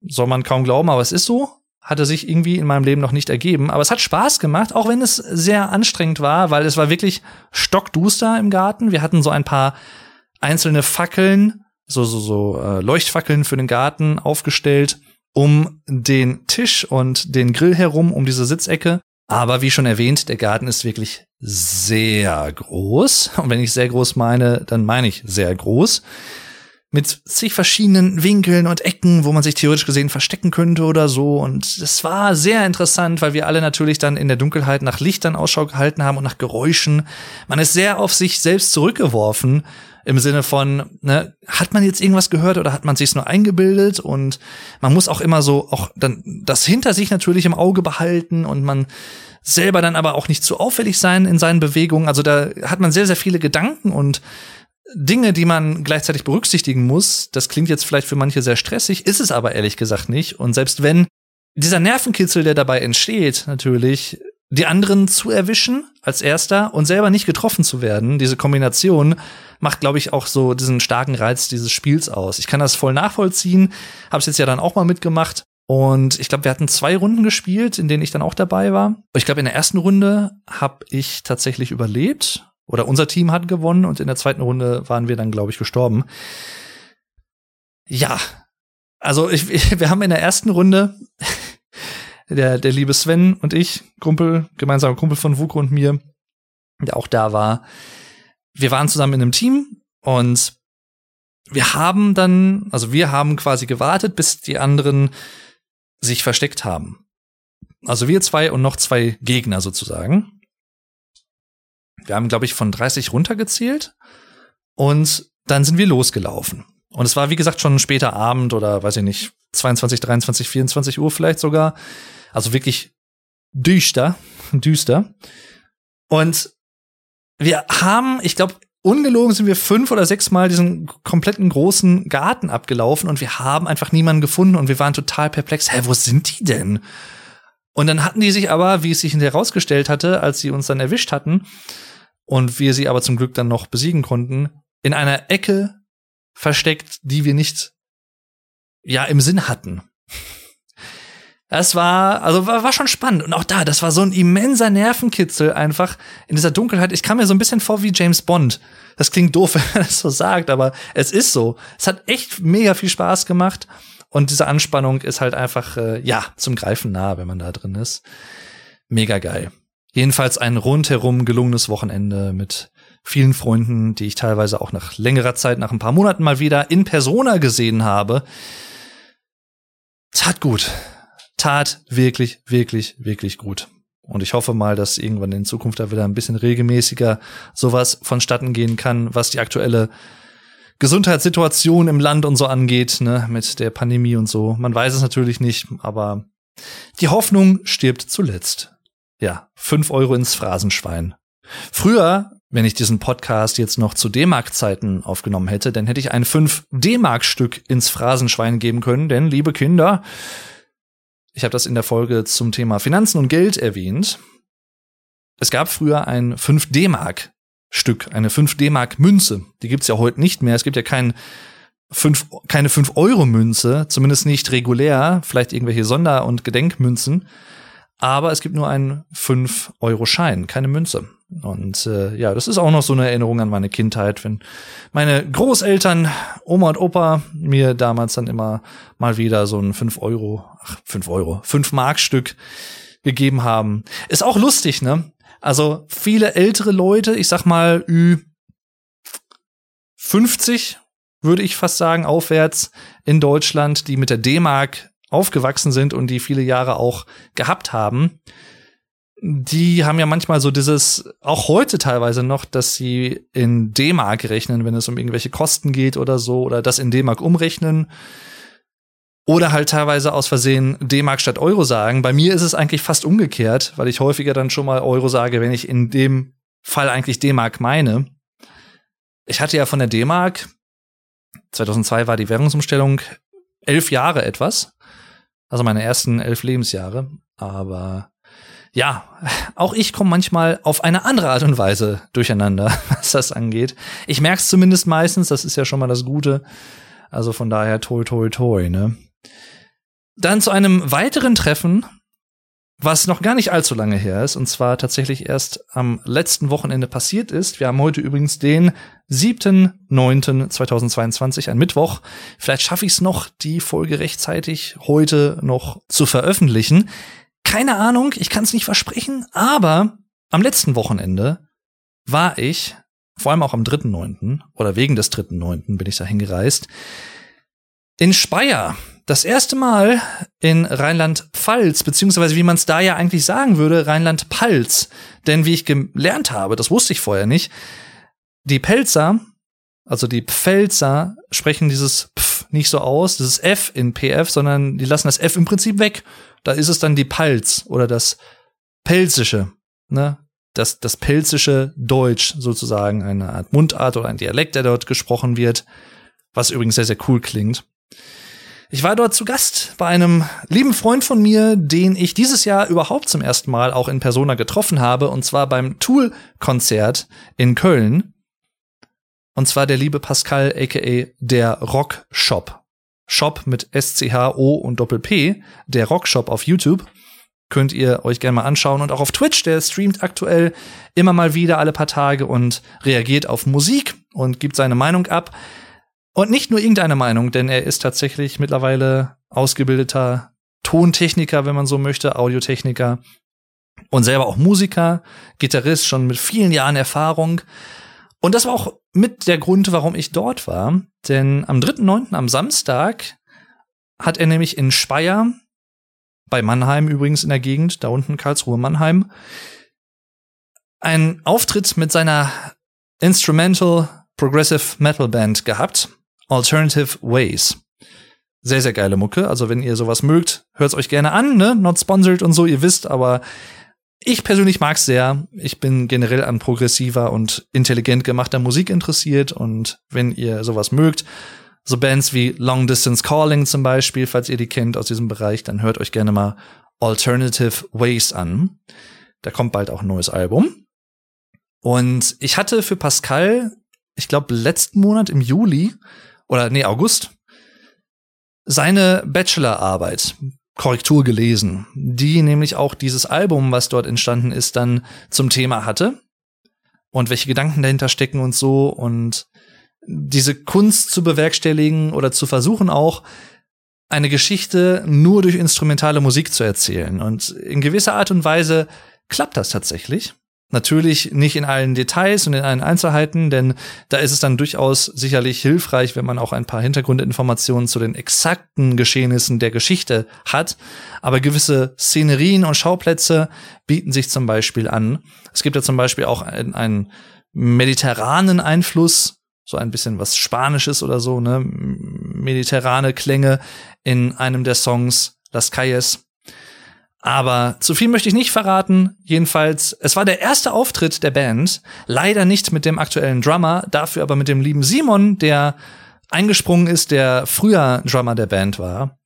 S1: Soll man kaum glauben, aber es ist so. Hatte sich irgendwie in meinem Leben noch nicht ergeben. Aber es hat Spaß gemacht, auch wenn es sehr anstrengend war, weil es war wirklich stockduster im Garten. Wir hatten so ein paar einzelne Fackeln so, so, so äh, Leuchtfackeln für den Garten aufgestellt, um den Tisch und den Grill herum, um diese Sitzecke. Aber wie schon erwähnt, der Garten ist wirklich sehr groß. Und wenn ich sehr groß meine, dann meine ich sehr groß. Mit zig verschiedenen Winkeln und Ecken, wo man sich theoretisch gesehen verstecken könnte oder so. Und es war sehr interessant, weil wir alle natürlich dann in der Dunkelheit nach Lichtern Ausschau gehalten haben und nach Geräuschen. Man ist sehr auf sich selbst zurückgeworfen im Sinne von, ne, hat man jetzt irgendwas gehört oder hat man sich's nur eingebildet? Und man muss auch immer so auch dann das hinter sich natürlich im Auge behalten und man selber dann aber auch nicht zu auffällig sein in seinen Bewegungen. Also da hat man sehr, sehr viele Gedanken und Dinge, die man gleichzeitig berücksichtigen muss. Das klingt jetzt vielleicht für manche sehr stressig, ist es aber ehrlich gesagt nicht. Und selbst wenn dieser Nervenkitzel, der dabei entsteht, natürlich die anderen zu erwischen als erster und selber nicht getroffen zu werden, diese Kombination macht, glaube ich, auch so diesen starken Reiz dieses Spiels aus. Ich kann das voll nachvollziehen, habe es jetzt ja dann auch mal mitgemacht. Und ich glaube, wir hatten zwei Runden gespielt, in denen ich dann auch dabei war. Ich glaube, in der ersten Runde habe ich tatsächlich überlebt oder unser Team hat gewonnen und in der zweiten Runde waren wir dann, glaube ich, gestorben. Ja, also ich, (laughs) wir haben in der ersten Runde der, der liebe Sven und ich, Kumpel, gemeinsamer Kumpel von Vuko und mir, der auch da war. Wir waren zusammen in einem Team und wir haben dann, also wir haben quasi gewartet, bis die anderen sich versteckt haben. Also wir zwei und noch zwei Gegner sozusagen. Wir haben, glaube ich, von 30 runtergezählt und dann sind wir losgelaufen. Und es war, wie gesagt, schon später Abend oder weiß ich nicht, 22, 23, 24 Uhr vielleicht sogar. Also wirklich düster, (laughs) düster. Und wir haben, ich glaube, ungelogen sind wir fünf oder sechs Mal diesen kompletten großen Garten abgelaufen und wir haben einfach niemanden gefunden und wir waren total perplex. Hä, wo sind die denn? Und dann hatten die sich aber, wie es sich herausgestellt hatte, als sie uns dann erwischt hatten und wir sie aber zum Glück dann noch besiegen konnten, in einer Ecke versteckt, die wir nicht ja im Sinn hatten. Es war, also war, war schon spannend. Und auch da, das war so ein immenser Nervenkitzel einfach in dieser Dunkelheit. Ich kam mir so ein bisschen vor wie James Bond. Das klingt doof, (laughs) wenn man das so sagt, aber es ist so. Es hat echt mega viel Spaß gemacht. Und diese Anspannung ist halt einfach, äh, ja, zum Greifen nah, wenn man da drin ist. Mega geil. Jedenfalls ein rundherum gelungenes Wochenende mit vielen Freunden, die ich teilweise auch nach längerer Zeit, nach ein paar Monaten mal wieder in Persona gesehen habe. Tat gut tat wirklich, wirklich, wirklich gut. Und ich hoffe mal, dass irgendwann in Zukunft da wieder ein bisschen regelmäßiger sowas vonstatten gehen kann, was die aktuelle Gesundheitssituation im Land und so angeht, ne, mit der Pandemie und so. Man weiß es natürlich nicht, aber die Hoffnung stirbt zuletzt. Ja, fünf Euro ins Phrasenschwein. Früher, wenn ich diesen Podcast jetzt noch zu D-Mark-Zeiten aufgenommen hätte, dann hätte ich ein 5 D-Mark-Stück ins Phrasenschwein geben können, denn, liebe Kinder, ich habe das in der Folge zum Thema Finanzen und Geld erwähnt. Es gab früher ein 5 D-Mark Stück, eine 5 D-Mark Münze. Die gibt's ja heute nicht mehr. Es gibt ja kein 5, keine 5 Euro Münze, zumindest nicht regulär, vielleicht irgendwelche Sonder- und Gedenkmünzen. Aber es gibt nur einen 5 Euro Schein, keine Münze. Und äh, ja, das ist auch noch so eine Erinnerung an meine Kindheit, wenn meine Großeltern, Oma und Opa, mir damals dann immer mal wieder so ein 5 Euro, ach, 5 Euro, 5 Mark Stück gegeben haben. Ist auch lustig, ne? Also viele ältere Leute, ich sag mal Ü 50, würde ich fast sagen, aufwärts in Deutschland, die mit der D-Mark aufgewachsen sind und die viele Jahre auch gehabt haben, die haben ja manchmal so dieses, auch heute teilweise noch, dass sie in D-Mark rechnen, wenn es um irgendwelche Kosten geht oder so, oder das in D-Mark umrechnen. Oder halt teilweise aus Versehen D-Mark statt Euro sagen. Bei mir ist es eigentlich fast umgekehrt, weil ich häufiger dann schon mal Euro sage, wenn ich in dem Fall eigentlich D-Mark meine. Ich hatte ja von der D-Mark, 2002 war die Währungsumstellung, elf Jahre etwas. Also meine ersten elf Lebensjahre. Aber ja, auch ich komme manchmal auf eine andere Art und Weise durcheinander, (laughs) was das angeht. Ich merke es zumindest meistens, das ist ja schon mal das Gute. Also von daher toi toi toi, ne? Dann zu einem weiteren Treffen, was noch gar nicht allzu lange her ist, und zwar tatsächlich erst am letzten Wochenende passiert ist. Wir haben heute übrigens den 7.9.2022, ein Mittwoch. Vielleicht schaffe ich es noch, die Folge rechtzeitig heute noch zu veröffentlichen. Keine Ahnung, ich kann es nicht versprechen, aber am letzten Wochenende war ich, vor allem auch am 3.9. oder wegen des 3.9. bin ich dahin gereist, in Speyer. Das erste Mal in Rheinland-Pfalz, beziehungsweise wie man es da ja eigentlich sagen würde, Rheinland-Palz. Denn wie ich gelernt habe, das wusste ich vorher nicht, die Pelzer, also die Pfälzer, sprechen dieses Pf nicht so aus, dieses F in PF, sondern die lassen das F im Prinzip weg da ist es dann die Palz oder das Pelzische, ne? Das, das pelzische Deutsch sozusagen, eine Art Mundart oder ein Dialekt, der dort gesprochen wird, was übrigens sehr, sehr cool klingt. Ich war dort zu Gast bei einem lieben Freund von mir, den ich dieses Jahr überhaupt zum ersten Mal auch in Persona getroffen habe, und zwar beim Tool-Konzert in Köln. Und zwar der liebe Pascal, aka der Rock Shop. Shop mit S-C-H-O und Doppel-P, der Rock Shop auf YouTube. Könnt ihr euch gerne mal anschauen. Und auch auf Twitch, der streamt aktuell immer mal wieder alle paar Tage und reagiert auf Musik und gibt seine Meinung ab. Und nicht nur irgendeine Meinung, denn er ist tatsächlich mittlerweile ausgebildeter Tontechniker, wenn man so möchte, Audiotechniker und selber auch Musiker, Gitarrist, schon mit vielen Jahren Erfahrung. Und das war auch mit der Grund, warum ich dort war. Denn am 3.9., am Samstag, hat er nämlich in Speyer, bei Mannheim übrigens in der Gegend, da unten Karlsruhe Mannheim, einen Auftritt mit seiner Instrumental Progressive Metal Band gehabt. Alternative Ways. Sehr, sehr geile Mucke. Also wenn ihr sowas mögt, hört's euch gerne an, ne? Not sponsored und so, ihr wisst, aber ich persönlich mag's sehr. Ich bin generell an progressiver und intelligent gemachter Musik interessiert und wenn ihr sowas mögt, so Bands wie Long Distance Calling zum Beispiel, falls ihr die kennt aus diesem Bereich, dann hört euch gerne mal Alternative Ways an. Da kommt bald auch ein neues Album. Und ich hatte für Pascal, ich glaube, letzten Monat im Juli oder nee, August, seine Bachelorarbeit Korrektur gelesen, die nämlich auch dieses Album, was dort entstanden ist, dann zum Thema hatte. Und welche Gedanken dahinter stecken und so. Und diese Kunst zu bewerkstelligen oder zu versuchen auch eine Geschichte nur durch instrumentale Musik zu erzählen. Und in gewisser Art und Weise klappt das tatsächlich. Natürlich nicht in allen Details und in allen Einzelheiten, denn da ist es dann durchaus sicherlich hilfreich, wenn man auch ein paar Hintergrundinformationen zu den exakten Geschehnissen der Geschichte hat. Aber gewisse Szenerien und Schauplätze bieten sich zum Beispiel an. Es gibt ja zum Beispiel auch einen, einen mediterranen Einfluss, so ein bisschen was Spanisches oder so, ne? Mediterrane Klänge in einem der Songs Las Calles aber zu viel möchte ich nicht verraten. Jedenfalls, es war der erste Auftritt der Band. Leider nicht mit dem aktuellen Drummer, dafür aber mit dem lieben Simon, der eingesprungen ist, der früher Drummer der Band war.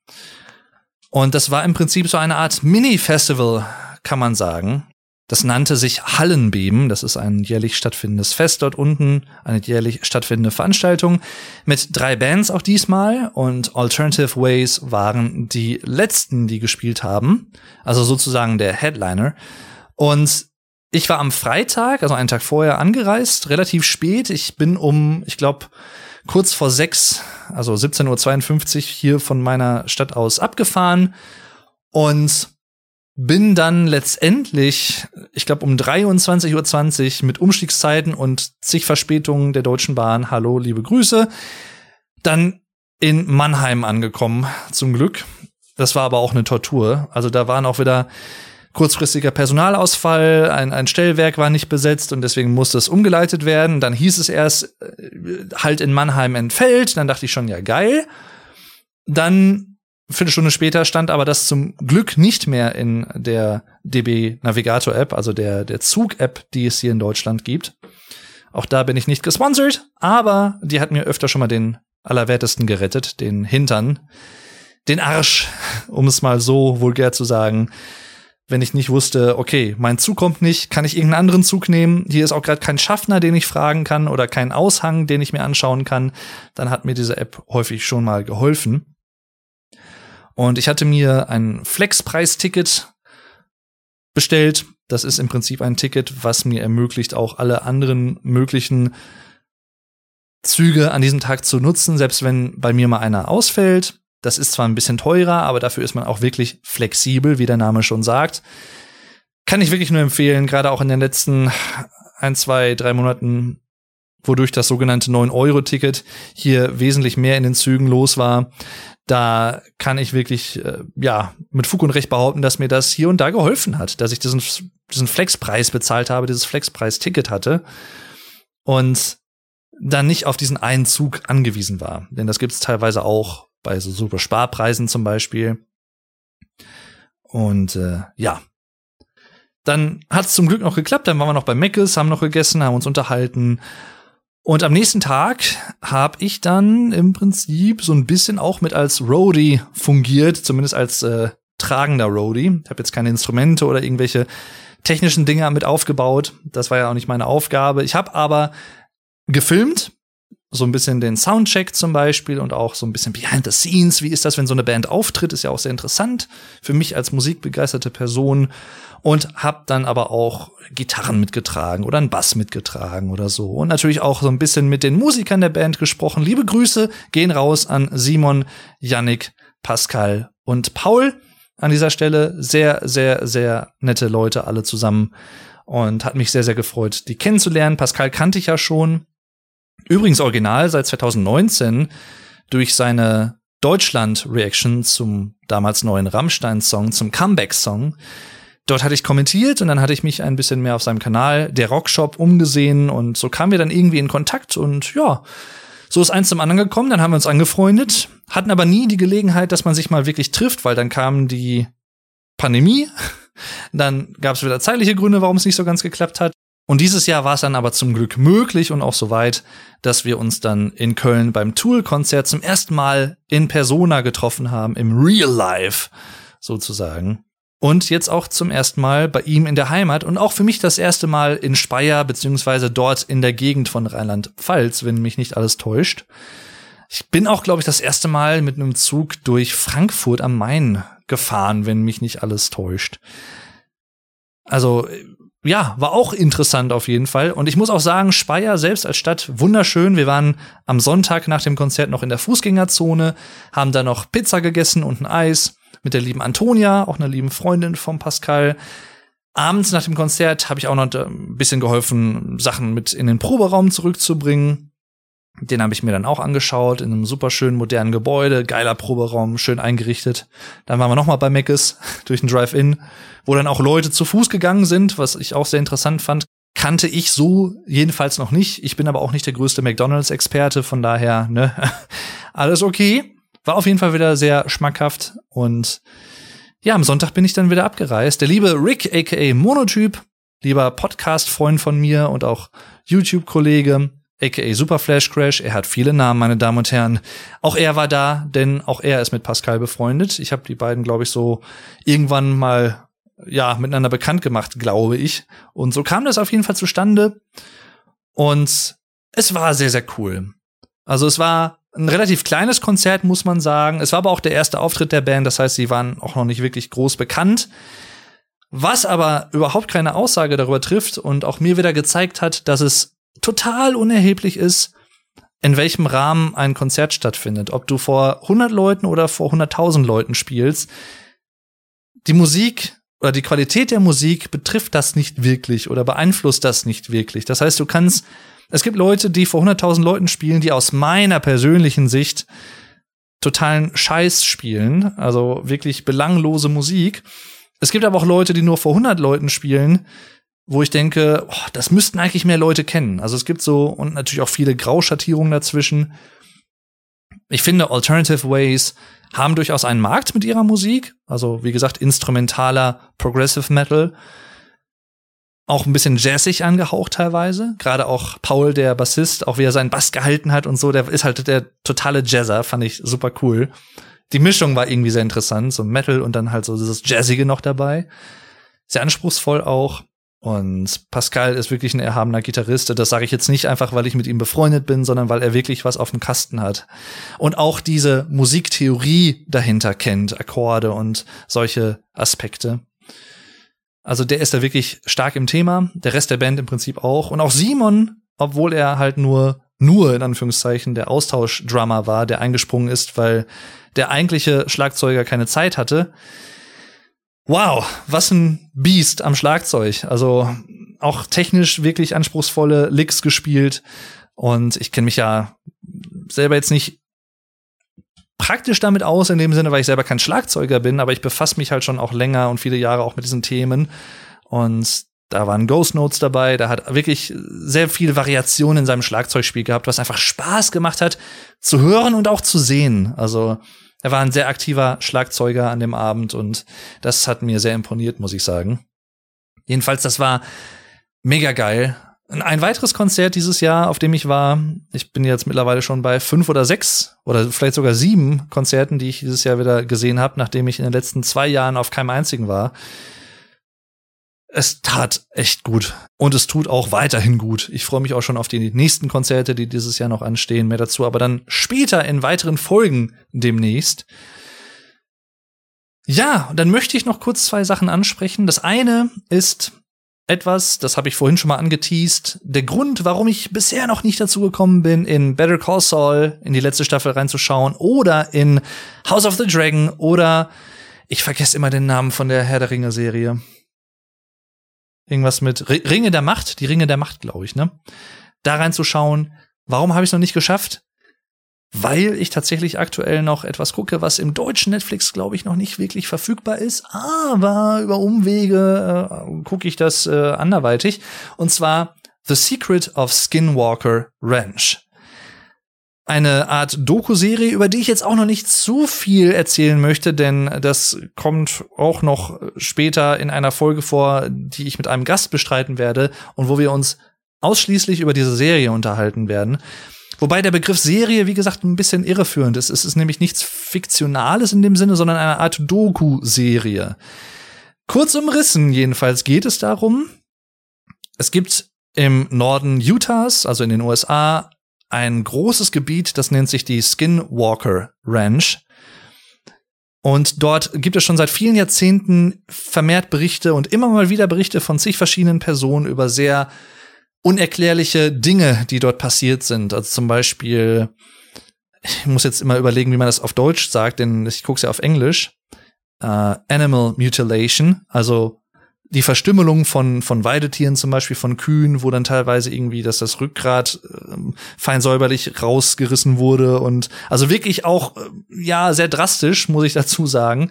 S1: Und das war im Prinzip so eine Art Mini-Festival, kann man sagen. Das nannte sich Hallenbeben. Das ist ein jährlich stattfindendes Fest dort unten, eine jährlich stattfindende Veranstaltung mit drei Bands auch diesmal und Alternative Ways waren die letzten, die gespielt haben. Also sozusagen der Headliner. Und ich war am Freitag, also einen Tag vorher angereist, relativ spät. Ich bin um, ich glaube, kurz vor sechs, also 17.52 Uhr hier von meiner Stadt aus abgefahren und bin dann letztendlich, ich glaube um 23.20 Uhr mit Umstiegszeiten und zig Verspätungen der Deutschen Bahn, hallo, liebe Grüße, dann in Mannheim angekommen, zum Glück. Das war aber auch eine Tortur. Also da waren auch wieder kurzfristiger Personalausfall, ein, ein Stellwerk war nicht besetzt und deswegen musste es umgeleitet werden. Dann hieß es erst äh, halt in Mannheim entfällt. Dann dachte ich schon, ja geil. Dann Viertelstunde später stand aber das zum Glück nicht mehr in der DB Navigator App, also der, der Zug-App, die es hier in Deutschland gibt. Auch da bin ich nicht gesponsert, aber die hat mir öfter schon mal den Allerwertesten gerettet, den Hintern, den Arsch, um es mal so vulgär zu sagen. Wenn ich nicht wusste, okay, mein Zug kommt nicht, kann ich irgendeinen anderen Zug nehmen? Hier ist auch gerade kein Schaffner, den ich fragen kann oder kein Aushang, den ich mir anschauen kann. Dann hat mir diese App häufig schon mal geholfen. Und ich hatte mir ein Flexpreis-Ticket bestellt. Das ist im Prinzip ein Ticket, was mir ermöglicht, auch alle anderen möglichen Züge an diesem Tag zu nutzen, selbst wenn bei mir mal einer ausfällt. Das ist zwar ein bisschen teurer, aber dafür ist man auch wirklich flexibel, wie der Name schon sagt. Kann ich wirklich nur empfehlen, gerade auch in den letzten ein, zwei, drei Monaten, wodurch das sogenannte 9-Euro-Ticket hier wesentlich mehr in den Zügen los war da kann ich wirklich, äh, ja, mit Fug und Recht behaupten, dass mir das hier und da geholfen hat, dass ich diesen, diesen Flexpreis bezahlt habe, dieses Flexpreis-Ticket hatte und dann nicht auf diesen einen Zug angewiesen war. Denn das gibt es teilweise auch bei so super Sparpreisen zum Beispiel. Und äh, ja, dann hat es zum Glück noch geklappt. Dann waren wir noch bei Meckes, haben noch gegessen, haben uns unterhalten Und am nächsten Tag habe ich dann im Prinzip so ein bisschen auch mit als Roadie fungiert, zumindest als äh, tragender Roadie. Ich habe jetzt keine Instrumente oder irgendwelche technischen Dinge mit aufgebaut. Das war ja auch nicht meine Aufgabe. Ich habe aber gefilmt, so ein bisschen den Soundcheck zum Beispiel und auch so ein bisschen Behind the Scenes. Wie ist das, wenn so eine Band auftritt? Ist ja auch sehr interessant für mich als musikbegeisterte Person und habe dann aber auch Gitarren mitgetragen oder einen Bass mitgetragen oder so und natürlich auch so ein bisschen mit den Musikern der Band gesprochen. Liebe Grüße gehen raus an Simon, Yannick, Pascal und Paul an dieser Stelle. Sehr, sehr, sehr nette Leute alle zusammen und hat mich sehr, sehr gefreut, die kennenzulernen. Pascal kannte ich ja schon. Übrigens original seit 2019 durch seine Deutschland-Reaction zum damals neuen Rammstein-Song, zum Comeback-Song. Dort hatte ich kommentiert und dann hatte ich mich ein bisschen mehr auf seinem Kanal, der Rockshop, umgesehen und so kamen wir dann irgendwie in Kontakt und ja, so ist eins zum anderen gekommen, dann haben wir uns angefreundet, hatten aber nie die Gelegenheit, dass man sich mal wirklich trifft, weil dann kam die Pandemie, (laughs) dann gab es wieder zeitliche Gründe, warum es nicht so ganz geklappt hat. Und dieses Jahr war es dann aber zum Glück möglich und auch so weit, dass wir uns dann in Köln beim Tool-Konzert zum ersten Mal in Persona getroffen haben, im Real Life sozusagen. Und jetzt auch zum ersten Mal bei ihm in der Heimat und auch für mich das erste Mal in Speyer, beziehungsweise dort in der Gegend von Rheinland-Pfalz, wenn mich nicht alles täuscht. Ich bin auch, glaube ich, das erste Mal mit einem Zug durch Frankfurt am Main gefahren, wenn mich nicht alles täuscht. Also, ja, war auch interessant auf jeden Fall. Und ich muss auch sagen, Speyer selbst als Stadt wunderschön. Wir waren am Sonntag nach dem Konzert noch in der Fußgängerzone, haben da noch Pizza gegessen und ein Eis mit der lieben Antonia, auch einer lieben Freundin von Pascal. Abends nach dem Konzert habe ich auch noch ein bisschen geholfen, Sachen mit in den Proberaum zurückzubringen. Den habe ich mir dann auch angeschaut in einem super schönen modernen Gebäude, geiler Proberaum, schön eingerichtet. Dann waren wir noch mal bei Meckes (laughs) durch den Drive-In, wo dann auch Leute zu Fuß gegangen sind, was ich auch sehr interessant fand. Kannte ich so jedenfalls noch nicht. Ich bin aber auch nicht der größte McDonald's-Experte, von daher ne, (laughs) alles okay. War auf jeden Fall wieder sehr schmackhaft und ja, am Sonntag bin ich dann wieder abgereist. Der liebe Rick, aka Monotyp, lieber Podcast-Freund von mir und auch YouTube-Kollege, aka Super Flash Crash. Er hat viele Namen, meine Damen und Herren. Auch er war da, denn auch er ist mit Pascal befreundet. Ich habe die beiden, glaube ich, so irgendwann mal ja miteinander bekannt gemacht, glaube ich. Und so kam das auf jeden Fall zustande. Und es war sehr, sehr cool. Also es war ein relativ kleines Konzert, muss man sagen. Es war aber auch der erste Auftritt der Band, das heißt, sie waren auch noch nicht wirklich groß bekannt. Was aber überhaupt keine Aussage darüber trifft und auch mir wieder gezeigt hat, dass es total unerheblich ist, in welchem Rahmen ein Konzert stattfindet. Ob du vor 100 Leuten oder vor 100.000 Leuten spielst. Die Musik oder die Qualität der Musik betrifft das nicht wirklich oder beeinflusst das nicht wirklich. Das heißt, du kannst es gibt Leute, die vor 100.000 Leuten spielen, die aus meiner persönlichen Sicht totalen Scheiß spielen, also wirklich belanglose Musik. Es gibt aber auch Leute, die nur vor 100 Leuten spielen, wo ich denke, oh, das müssten eigentlich mehr Leute kennen. Also es gibt so und natürlich auch viele Grauschattierungen dazwischen. Ich finde, Alternative Ways haben durchaus einen Markt mit ihrer Musik. Also wie gesagt, instrumentaler Progressive Metal auch ein bisschen jazzig angehaucht teilweise. Gerade auch Paul, der Bassist, auch wie er seinen Bass gehalten hat und so, der ist halt der totale Jazzer, fand ich super cool. Die Mischung war irgendwie sehr interessant, so Metal und dann halt so dieses Jazzige noch dabei. Sehr anspruchsvoll auch. Und Pascal ist wirklich ein erhabener Gitarrist. Das sage ich jetzt nicht einfach, weil ich mit ihm befreundet bin, sondern weil er wirklich was auf dem Kasten hat. Und auch diese Musiktheorie dahinter kennt, Akkorde und solche Aspekte. Also der ist da wirklich stark im Thema, der Rest der Band im Prinzip auch. Und auch Simon, obwohl er halt nur, nur in Anführungszeichen der Austauschdrummer war, der eingesprungen ist, weil der eigentliche Schlagzeuger keine Zeit hatte. Wow, was ein Biest am Schlagzeug. Also auch technisch wirklich anspruchsvolle Licks gespielt. Und ich kenne mich ja selber jetzt nicht praktisch damit aus, in dem Sinne, weil ich selber kein Schlagzeuger bin, aber ich befasse mich halt schon auch länger und viele Jahre auch mit diesen Themen. Und da waren Ghost Notes dabei, da hat wirklich sehr viel Variation in seinem Schlagzeugspiel gehabt, was einfach Spaß gemacht hat, zu hören und auch zu sehen. Also er war ein sehr aktiver Schlagzeuger an dem Abend und das hat mir sehr imponiert, muss ich sagen. Jedenfalls, das war mega geil. Ein weiteres Konzert dieses Jahr, auf dem ich war, ich bin jetzt mittlerweile schon bei fünf oder sechs oder vielleicht sogar sieben Konzerten, die ich dieses Jahr wieder gesehen habe, nachdem ich in den letzten zwei Jahren auf keinem einzigen war. Es tat echt gut und es tut auch weiterhin gut. Ich freue mich auch schon auf die nächsten Konzerte, die dieses Jahr noch anstehen. Mehr dazu aber dann später in weiteren Folgen demnächst. Ja, dann möchte ich noch kurz zwei Sachen ansprechen. Das eine ist etwas, das habe ich vorhin schon mal angeteased, der Grund, warum ich bisher noch nicht dazu gekommen bin, in Better Call Saul in die letzte Staffel reinzuschauen oder in House of the Dragon oder ich vergesse immer den Namen von der Herr der Ringe Serie. Irgendwas mit Ringe der Macht, die Ringe der Macht, glaube ich, ne? Da reinzuschauen. Warum habe ich es noch nicht geschafft? weil ich tatsächlich aktuell noch etwas gucke, was im deutschen Netflix, glaube ich, noch nicht wirklich verfügbar ist. Aber über Umwege äh, gucke ich das äh, anderweitig. Und zwar The Secret of Skinwalker Ranch. Eine Art Doku-Serie, über die ich jetzt auch noch nicht zu viel erzählen möchte, denn das kommt auch noch später in einer Folge vor, die ich mit einem Gast bestreiten werde und wo wir uns ausschließlich über diese Serie unterhalten werden. Wobei der Begriff Serie, wie gesagt, ein bisschen irreführend ist. Es ist nämlich nichts Fiktionales in dem Sinne, sondern eine Art Doku-Serie. Kurz umrissen jedenfalls geht es darum, es gibt im Norden Utahs, also in den USA, ein großes Gebiet, das nennt sich die Skinwalker Ranch. Und dort gibt es schon seit vielen Jahrzehnten vermehrt Berichte und immer mal wieder Berichte von zig verschiedenen Personen über sehr unerklärliche Dinge, die dort passiert sind. Also zum Beispiel, ich muss jetzt immer überlegen, wie man das auf Deutsch sagt, denn ich gucke es ja auf Englisch. Uh, Animal Mutilation, also die Verstümmelung von, von Weidetieren, zum Beispiel von Kühen, wo dann teilweise irgendwie, dass das Rückgrat äh, fein säuberlich rausgerissen wurde und also wirklich auch, äh, ja, sehr drastisch, muss ich dazu sagen.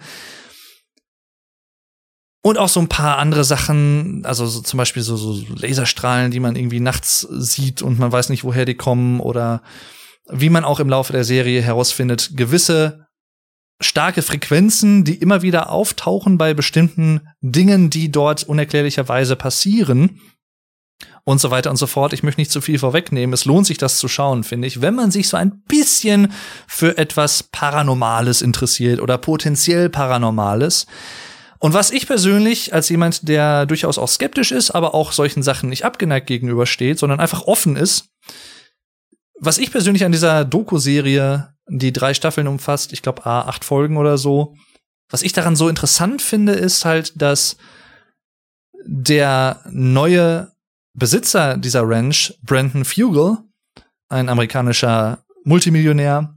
S1: Und auch so ein paar andere Sachen, also so zum Beispiel so, so Laserstrahlen, die man irgendwie nachts sieht und man weiß nicht, woher die kommen oder wie man auch im Laufe der Serie herausfindet, gewisse starke Frequenzen, die immer wieder auftauchen bei bestimmten Dingen, die dort unerklärlicherweise passieren und so weiter und so fort. Ich möchte nicht zu viel vorwegnehmen. Es lohnt sich, das zu schauen, finde ich, wenn man sich so ein bisschen für etwas Paranormales interessiert oder potenziell Paranormales. Und was ich persönlich als jemand, der durchaus auch skeptisch ist, aber auch solchen Sachen nicht abgeneigt gegenübersteht, sondern einfach offen ist, was ich persönlich an dieser Doku-Serie, die drei Staffeln umfasst, ich glaube, acht Folgen oder so, was ich daran so interessant finde, ist halt, dass der neue Besitzer dieser Ranch, Brandon Fugel, ein amerikanischer Multimillionär,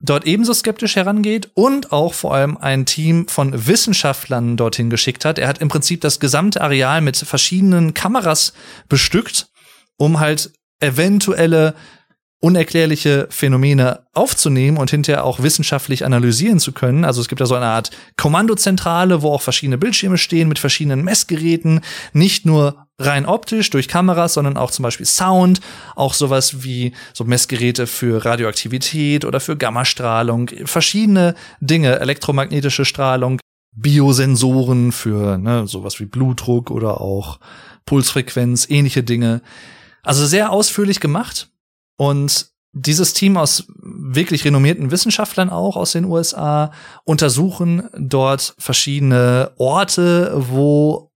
S1: dort ebenso skeptisch herangeht und auch vor allem ein Team von Wissenschaftlern dorthin geschickt hat. Er hat im Prinzip das gesamte Areal mit verschiedenen Kameras bestückt, um halt eventuelle unerklärliche Phänomene aufzunehmen und hinterher auch wissenschaftlich analysieren zu können. Also es gibt da so eine Art Kommandozentrale, wo auch verschiedene Bildschirme stehen mit verschiedenen Messgeräten, nicht nur rein optisch durch Kameras, sondern auch zum Beispiel Sound, auch sowas wie so Messgeräte für Radioaktivität oder für Gammastrahlung, verschiedene Dinge, elektromagnetische Strahlung, Biosensoren für ne, sowas wie Blutdruck oder auch Pulsfrequenz, ähnliche Dinge. Also sehr ausführlich gemacht und dieses Team aus wirklich renommierten Wissenschaftlern auch aus den USA untersuchen dort verschiedene Orte, wo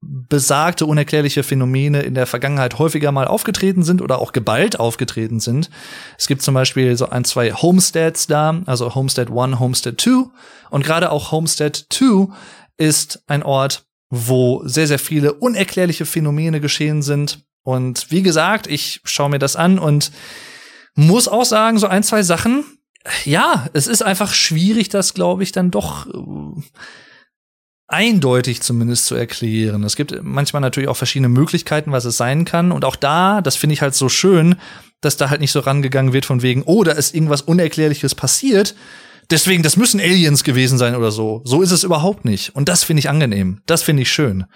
S1: besagte unerklärliche Phänomene in der Vergangenheit häufiger mal aufgetreten sind oder auch geballt aufgetreten sind. Es gibt zum Beispiel so ein, zwei Homesteads da, also Homestead 1, Homestead 2. Und gerade auch Homestead 2 ist ein Ort, wo sehr, sehr viele unerklärliche Phänomene geschehen sind. Und wie gesagt, ich schaue mir das an und muss auch sagen, so ein, zwei Sachen, ja, es ist einfach schwierig, das glaube ich dann doch äh, eindeutig zumindest zu erklären. Es gibt manchmal natürlich auch verschiedene Möglichkeiten, was es sein kann. Und auch da, das finde ich halt so schön, dass da halt nicht so rangegangen wird von wegen, oh, da ist irgendwas Unerklärliches passiert. Deswegen, das müssen Aliens gewesen sein oder so. So ist es überhaupt nicht. Und das finde ich angenehm. Das finde ich schön.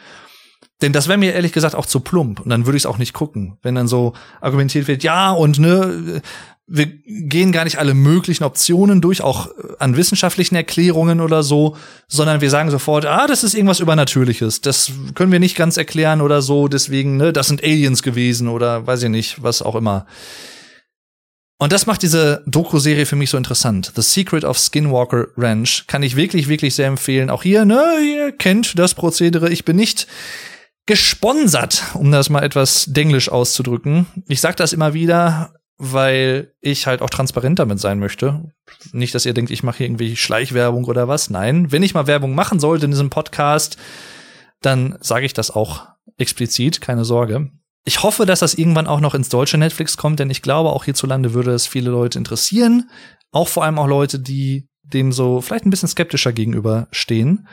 S1: Denn das wäre mir ehrlich gesagt auch zu plump. Und dann würde ich es auch nicht gucken. Wenn dann so argumentiert wird, ja, und ne, wir gehen gar nicht alle möglichen Optionen durch, auch an wissenschaftlichen Erklärungen oder so, sondern wir sagen sofort, ah, das ist irgendwas Übernatürliches. Das können wir nicht ganz erklären oder so, deswegen, ne, das sind Aliens gewesen oder weiß ich nicht, was auch immer. Und das macht diese Doku-Serie für mich so interessant. The Secret of Skinwalker Ranch kann ich wirklich, wirklich sehr empfehlen. Auch hier, ne, ihr kennt das Prozedere. Ich bin nicht gesponsert, um das mal etwas denglisch auszudrücken. Ich sag das immer wieder, weil ich halt auch transparent damit sein möchte. Nicht, dass ihr denkt, ich mache hier irgendwie Schleichwerbung oder was. Nein, wenn ich mal Werbung machen sollte in diesem Podcast, dann sage ich das auch explizit, keine Sorge. Ich hoffe, dass das irgendwann auch noch ins deutsche Netflix kommt, denn ich glaube, auch hierzulande würde es viele Leute interessieren. Auch vor allem auch Leute, die dem so vielleicht ein bisschen skeptischer gegenüberstehen.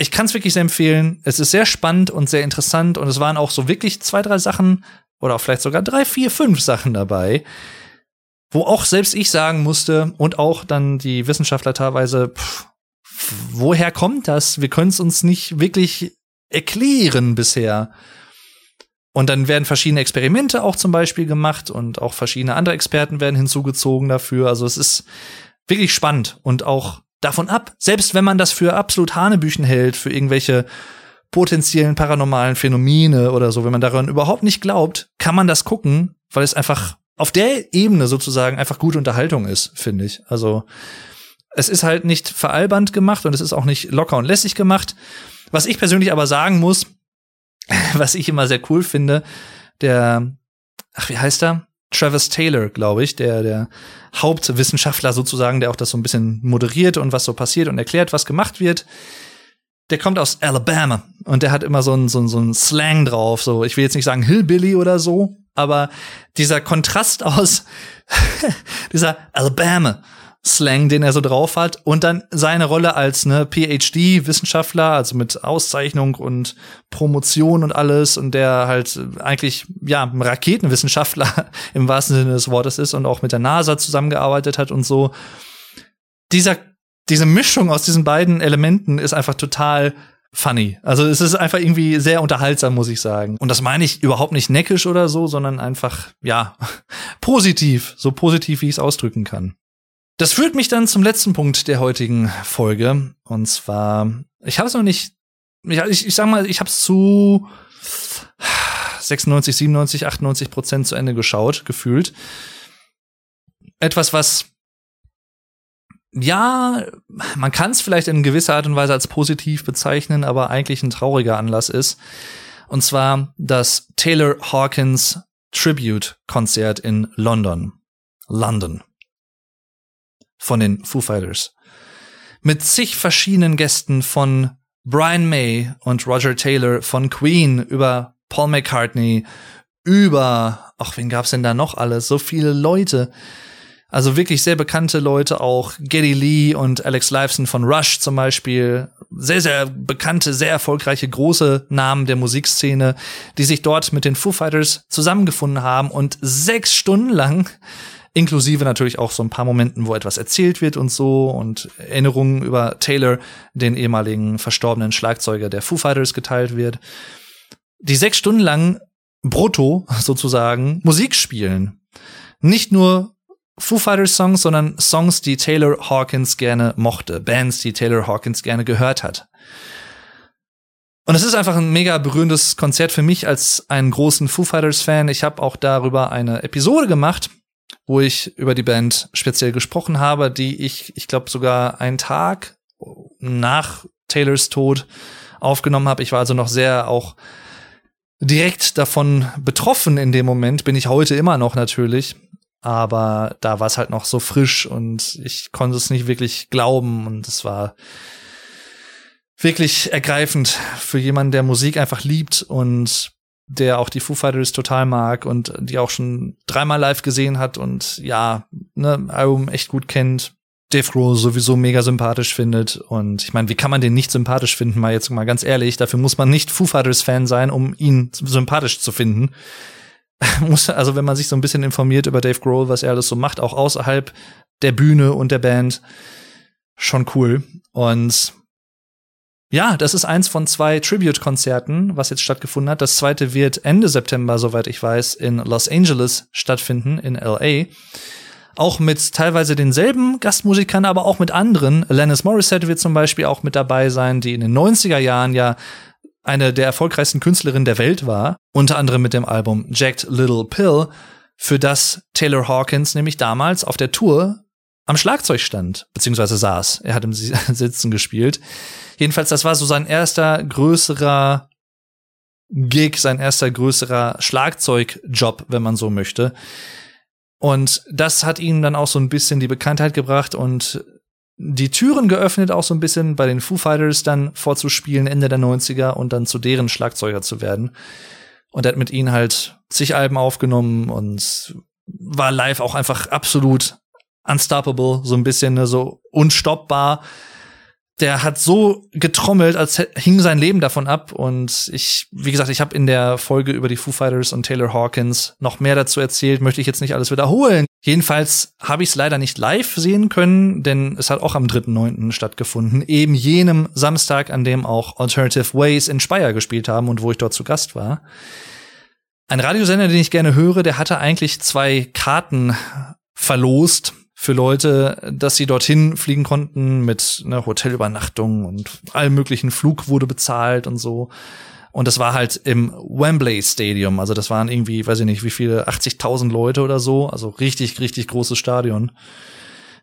S1: Ich kann es wirklich sehr empfehlen. Es ist sehr spannend und sehr interessant und es waren auch so wirklich zwei, drei Sachen oder vielleicht sogar drei, vier, fünf Sachen dabei, wo auch selbst ich sagen musste und auch dann die Wissenschaftler teilweise, pff, woher kommt das? Wir können es uns nicht wirklich erklären bisher. Und dann werden verschiedene Experimente auch zum Beispiel gemacht und auch verschiedene andere Experten werden hinzugezogen dafür. Also es ist wirklich spannend und auch davon ab, selbst wenn man das für absolut Hanebüchen hält, für irgendwelche potenziellen paranormalen Phänomene oder so, wenn man daran überhaupt nicht glaubt, kann man das gucken, weil es einfach auf der Ebene sozusagen einfach gute Unterhaltung ist, finde ich. Also es ist halt nicht veralbernd gemacht und es ist auch nicht locker und lässig gemacht. Was ich persönlich aber sagen muss, (laughs) was ich immer sehr cool finde, der, ach, wie heißt er? Travis Taylor, glaube ich, der, der Hauptwissenschaftler sozusagen, der auch das so ein bisschen moderiert und was so passiert und erklärt, was gemacht wird. Der kommt aus Alabama und der hat immer so ein, so ein, so ein Slang drauf, so, ich will jetzt nicht sagen Hillbilly oder so, aber dieser Kontrast aus (laughs) dieser Alabama Slang, den er so drauf hat und dann seine Rolle als ne PhD-Wissenschaftler, also mit Auszeichnung und Promotion und alles und der halt eigentlich ja Raketenwissenschaftler (laughs) im wahrsten Sinne des Wortes ist und auch mit der NASA zusammengearbeitet hat und so. Dieser diese Mischung aus diesen beiden Elementen ist einfach total funny. Also es ist einfach irgendwie sehr unterhaltsam, muss ich sagen. Und das meine ich überhaupt nicht neckisch oder so, sondern einfach, ja, (laughs) positiv. So positiv, wie ich es ausdrücken kann. Das führt mich dann zum letzten Punkt der heutigen Folge. Und zwar, ich habe es noch nicht, ich, ich sag mal, ich habe es zu 96, 97, 98 Prozent zu Ende geschaut, gefühlt. Etwas, was ja, man kann es vielleicht in gewisser Art und Weise als positiv bezeichnen, aber eigentlich ein trauriger Anlass ist. Und zwar das Taylor Hawkins Tribute Konzert in London. London von den Foo Fighters. Mit zig verschiedenen Gästen von Brian May und Roger Taylor von Queen über Paul McCartney, über, ach, wen gab's denn da noch alles? So viele Leute. Also wirklich sehr bekannte Leute auch. Geddy Lee und Alex Lifeson von Rush zum Beispiel. Sehr, sehr bekannte, sehr erfolgreiche, große Namen der Musikszene, die sich dort mit den Foo Fighters zusammengefunden haben und sechs Stunden lang inklusive natürlich auch so ein paar Momenten, wo etwas erzählt wird und so und Erinnerungen über Taylor, den ehemaligen verstorbenen Schlagzeuger der Foo Fighters geteilt wird. Die sechs Stunden lang brutto (laughs) sozusagen Musik spielen. Nicht nur Foo Fighters Songs, sondern Songs, die Taylor Hawkins gerne mochte, Bands, die Taylor Hawkins gerne gehört hat. Und es ist einfach ein mega berührendes Konzert für mich als einen großen Foo Fighters Fan. Ich habe auch darüber eine Episode gemacht wo ich über die Band speziell gesprochen habe, die ich, ich glaube, sogar einen Tag nach Taylors Tod aufgenommen habe. Ich war also noch sehr auch direkt davon betroffen in dem Moment, bin ich heute immer noch natürlich. Aber da war es halt noch so frisch und ich konnte es nicht wirklich glauben und es war wirklich ergreifend für jemanden, der Musik einfach liebt und der auch die Foo Fighters total mag und die auch schon dreimal live gesehen hat und ja, ne, Album echt gut kennt. Dave Grohl sowieso mega sympathisch findet und ich meine, wie kann man den nicht sympathisch finden, mal jetzt mal ganz ehrlich, dafür muss man nicht Foo Fighters Fan sein, um ihn sympathisch zu finden. (laughs) muss also, wenn man sich so ein bisschen informiert über Dave Grohl, was er alles so macht, auch außerhalb der Bühne und der Band, schon cool und ja, das ist eins von zwei Tribute-Konzerten, was jetzt stattgefunden hat. Das zweite wird Ende September, soweit ich weiß, in Los Angeles stattfinden, in LA. Auch mit teilweise denselben Gastmusikern, aber auch mit anderen. Alanis Morissette wird zum Beispiel auch mit dabei sein, die in den 90er Jahren ja eine der erfolgreichsten Künstlerinnen der Welt war. Unter anderem mit dem Album Jacked Little Pill, für das Taylor Hawkins nämlich damals auf der Tour am Schlagzeug stand, beziehungsweise saß. Er hat im (laughs) Sitzen gespielt. Jedenfalls, das war so sein erster größerer Gig, sein erster größerer Schlagzeugjob, wenn man so möchte. Und das hat ihm dann auch so ein bisschen die Bekanntheit gebracht und die Türen geöffnet, auch so ein bisschen bei den Foo Fighters dann vorzuspielen Ende der 90er und dann zu deren Schlagzeuger zu werden. Und er hat mit ihnen halt zig Alben aufgenommen und war live auch einfach absolut unstoppable, so ein bisschen ne, so unstoppbar der hat so getrommelt, als hing sein Leben davon ab. Und ich, wie gesagt, ich habe in der Folge über die Foo Fighters und Taylor Hawkins noch mehr dazu erzählt, möchte ich jetzt nicht alles wiederholen. Jedenfalls habe ich es leider nicht live sehen können, denn es hat auch am 3.9. stattgefunden, eben jenem Samstag, an dem auch Alternative Ways in Speyer gespielt haben und wo ich dort zu Gast war. Ein Radiosender, den ich gerne höre, der hatte eigentlich zwei Karten verlost für Leute, dass sie dorthin fliegen konnten mit einer Hotelübernachtung und allem möglichen Flug wurde bezahlt und so. Und das war halt im Wembley Stadium. Also das waren irgendwie, weiß ich nicht, wie viele, 80.000 Leute oder so. Also richtig, richtig großes Stadion.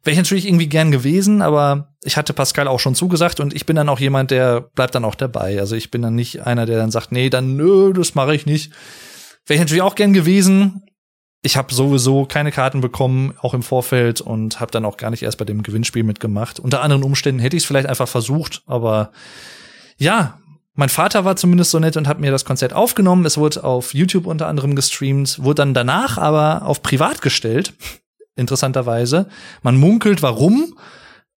S1: Wäre ich natürlich irgendwie gern gewesen, aber ich hatte Pascal auch schon zugesagt und ich bin dann auch jemand, der bleibt dann auch dabei. Also ich bin dann nicht einer, der dann sagt, nee, dann nö, das mache ich nicht. Wäre ich natürlich auch gern gewesen, ich habe sowieso keine Karten bekommen, auch im Vorfeld, und habe dann auch gar nicht erst bei dem Gewinnspiel mitgemacht. Unter anderen Umständen hätte ich es vielleicht einfach versucht, aber ja, mein Vater war zumindest so nett und hat mir das Konzert aufgenommen. Es wurde auf YouTube unter anderem gestreamt, wurde dann danach aber auf privat gestellt, interessanterweise. Man munkelt, warum.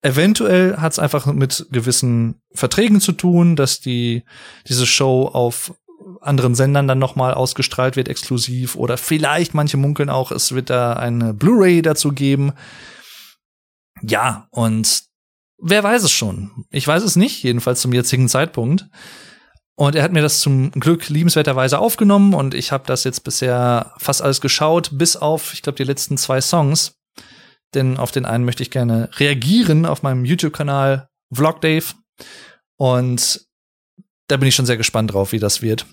S1: Eventuell hat es einfach mit gewissen Verträgen zu tun, dass die diese Show auf anderen Sendern dann nochmal ausgestrahlt wird, exklusiv. Oder vielleicht, manche munkeln auch, es wird da eine Blu-ray dazu geben. Ja, und wer weiß es schon? Ich weiß es nicht, jedenfalls zum jetzigen Zeitpunkt. Und er hat mir das zum Glück liebenswerterweise aufgenommen und ich habe das jetzt bisher fast alles geschaut, bis auf, ich glaube, die letzten zwei Songs. Denn auf den einen möchte ich gerne reagieren auf meinem YouTube-Kanal Vlog Dave. Und da bin ich schon sehr gespannt drauf, wie das wird.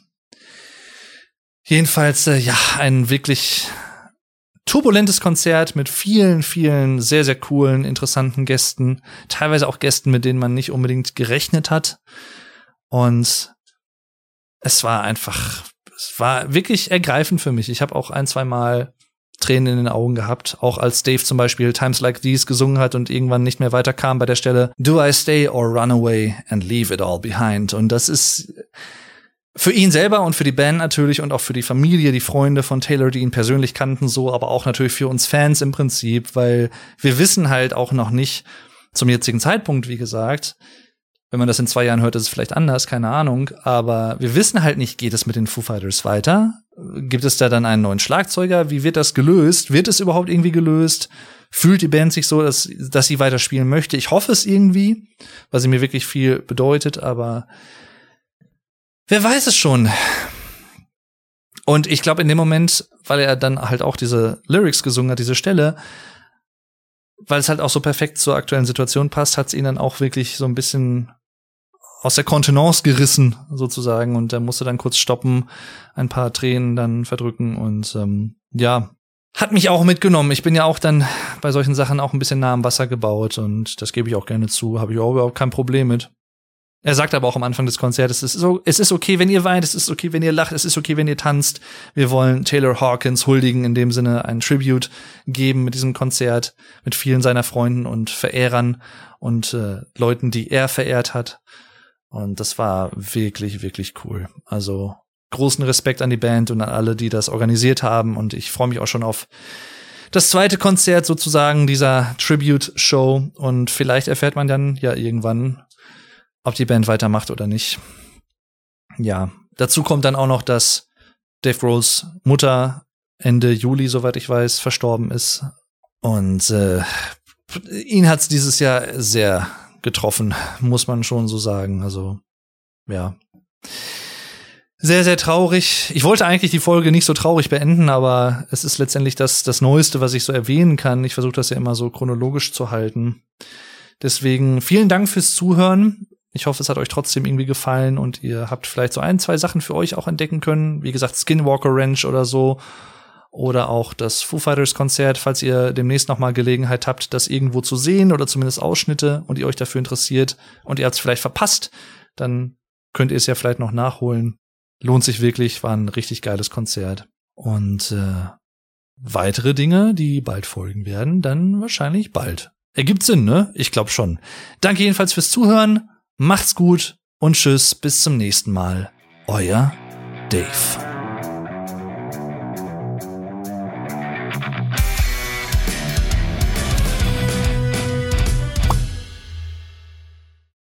S1: Jedenfalls, äh, ja, ein wirklich turbulentes Konzert mit vielen, vielen sehr, sehr coolen, interessanten Gästen. Teilweise auch Gästen, mit denen man nicht unbedingt gerechnet hat. Und es war einfach, es war wirklich ergreifend für mich. Ich habe auch ein, zwei Mal Tränen in den Augen gehabt, auch als Dave zum Beispiel Times Like These gesungen hat und irgendwann nicht mehr weiterkam bei der Stelle Do I stay or run away and leave it all behind? Und das ist für ihn selber und für die Band natürlich und auch für die Familie, die Freunde von Taylor, die ihn persönlich kannten, so, aber auch natürlich für uns Fans im Prinzip, weil wir wissen halt auch noch nicht zum jetzigen Zeitpunkt, wie gesagt, wenn man das in zwei Jahren hört, ist es vielleicht anders, keine Ahnung, aber wir wissen halt nicht, geht es mit den Foo Fighters weiter? Gibt es da dann einen neuen Schlagzeuger? Wie wird das gelöst? Wird es überhaupt irgendwie gelöst? Fühlt die Band sich so, dass, dass sie weiter spielen möchte? Ich hoffe es irgendwie, weil sie mir wirklich viel bedeutet, aber Wer weiß es schon. Und ich glaube, in dem Moment, weil er dann halt auch diese Lyrics gesungen hat, diese Stelle, weil es halt auch so perfekt zur aktuellen Situation passt, hat es ihn dann auch wirklich so ein bisschen aus der Kontenance gerissen, sozusagen. Und er musste dann kurz stoppen, ein paar Tränen dann verdrücken und ähm, ja, hat mich auch mitgenommen. Ich bin ja auch dann bei solchen Sachen auch ein bisschen nah am Wasser gebaut und das gebe ich auch gerne zu, habe ich auch überhaupt kein Problem mit. Er sagt aber auch am Anfang des Konzertes, es ist, so, es ist okay, wenn ihr weint, es ist okay, wenn ihr lacht, es ist okay, wenn ihr tanzt. Wir wollen Taylor Hawkins huldigen, in dem Sinne ein Tribute geben mit diesem Konzert, mit vielen seiner Freunden und Verehrern und äh, Leuten, die er verehrt hat. Und das war wirklich, wirklich cool. Also großen Respekt an die Band und an alle, die das organisiert haben. Und ich freue mich auch schon auf das zweite Konzert sozusagen dieser Tribute-Show. Und vielleicht erfährt man dann ja irgendwann, ob die Band weitermacht oder nicht. Ja, dazu kommt dann auch noch, dass Dave Grohls Mutter Ende Juli, soweit ich weiß, verstorben ist. Und äh, ihn hat's dieses Jahr sehr getroffen, muss man schon so sagen. Also, ja. Sehr, sehr traurig. Ich wollte eigentlich die Folge nicht so traurig beenden, aber es ist letztendlich das, das Neueste, was ich so erwähnen kann. Ich versuche das ja immer so chronologisch zu halten. Deswegen vielen Dank fürs Zuhören. Ich hoffe, es hat euch trotzdem irgendwie gefallen und ihr habt vielleicht so ein, zwei Sachen für euch auch entdecken können. Wie gesagt, Skinwalker Ranch oder so. Oder auch das Foo Fighters Konzert, falls ihr demnächst noch mal Gelegenheit habt, das irgendwo zu sehen oder zumindest Ausschnitte und ihr euch dafür interessiert und ihr habt es vielleicht verpasst, dann könnt ihr es ja vielleicht noch nachholen. Lohnt sich wirklich, war ein richtig geiles Konzert. Und äh, weitere Dinge, die bald folgen werden, dann wahrscheinlich bald. Ergibt Sinn, ne? Ich glaube schon. Danke jedenfalls fürs Zuhören. Macht's gut und tschüss, bis zum nächsten Mal. Euer Dave.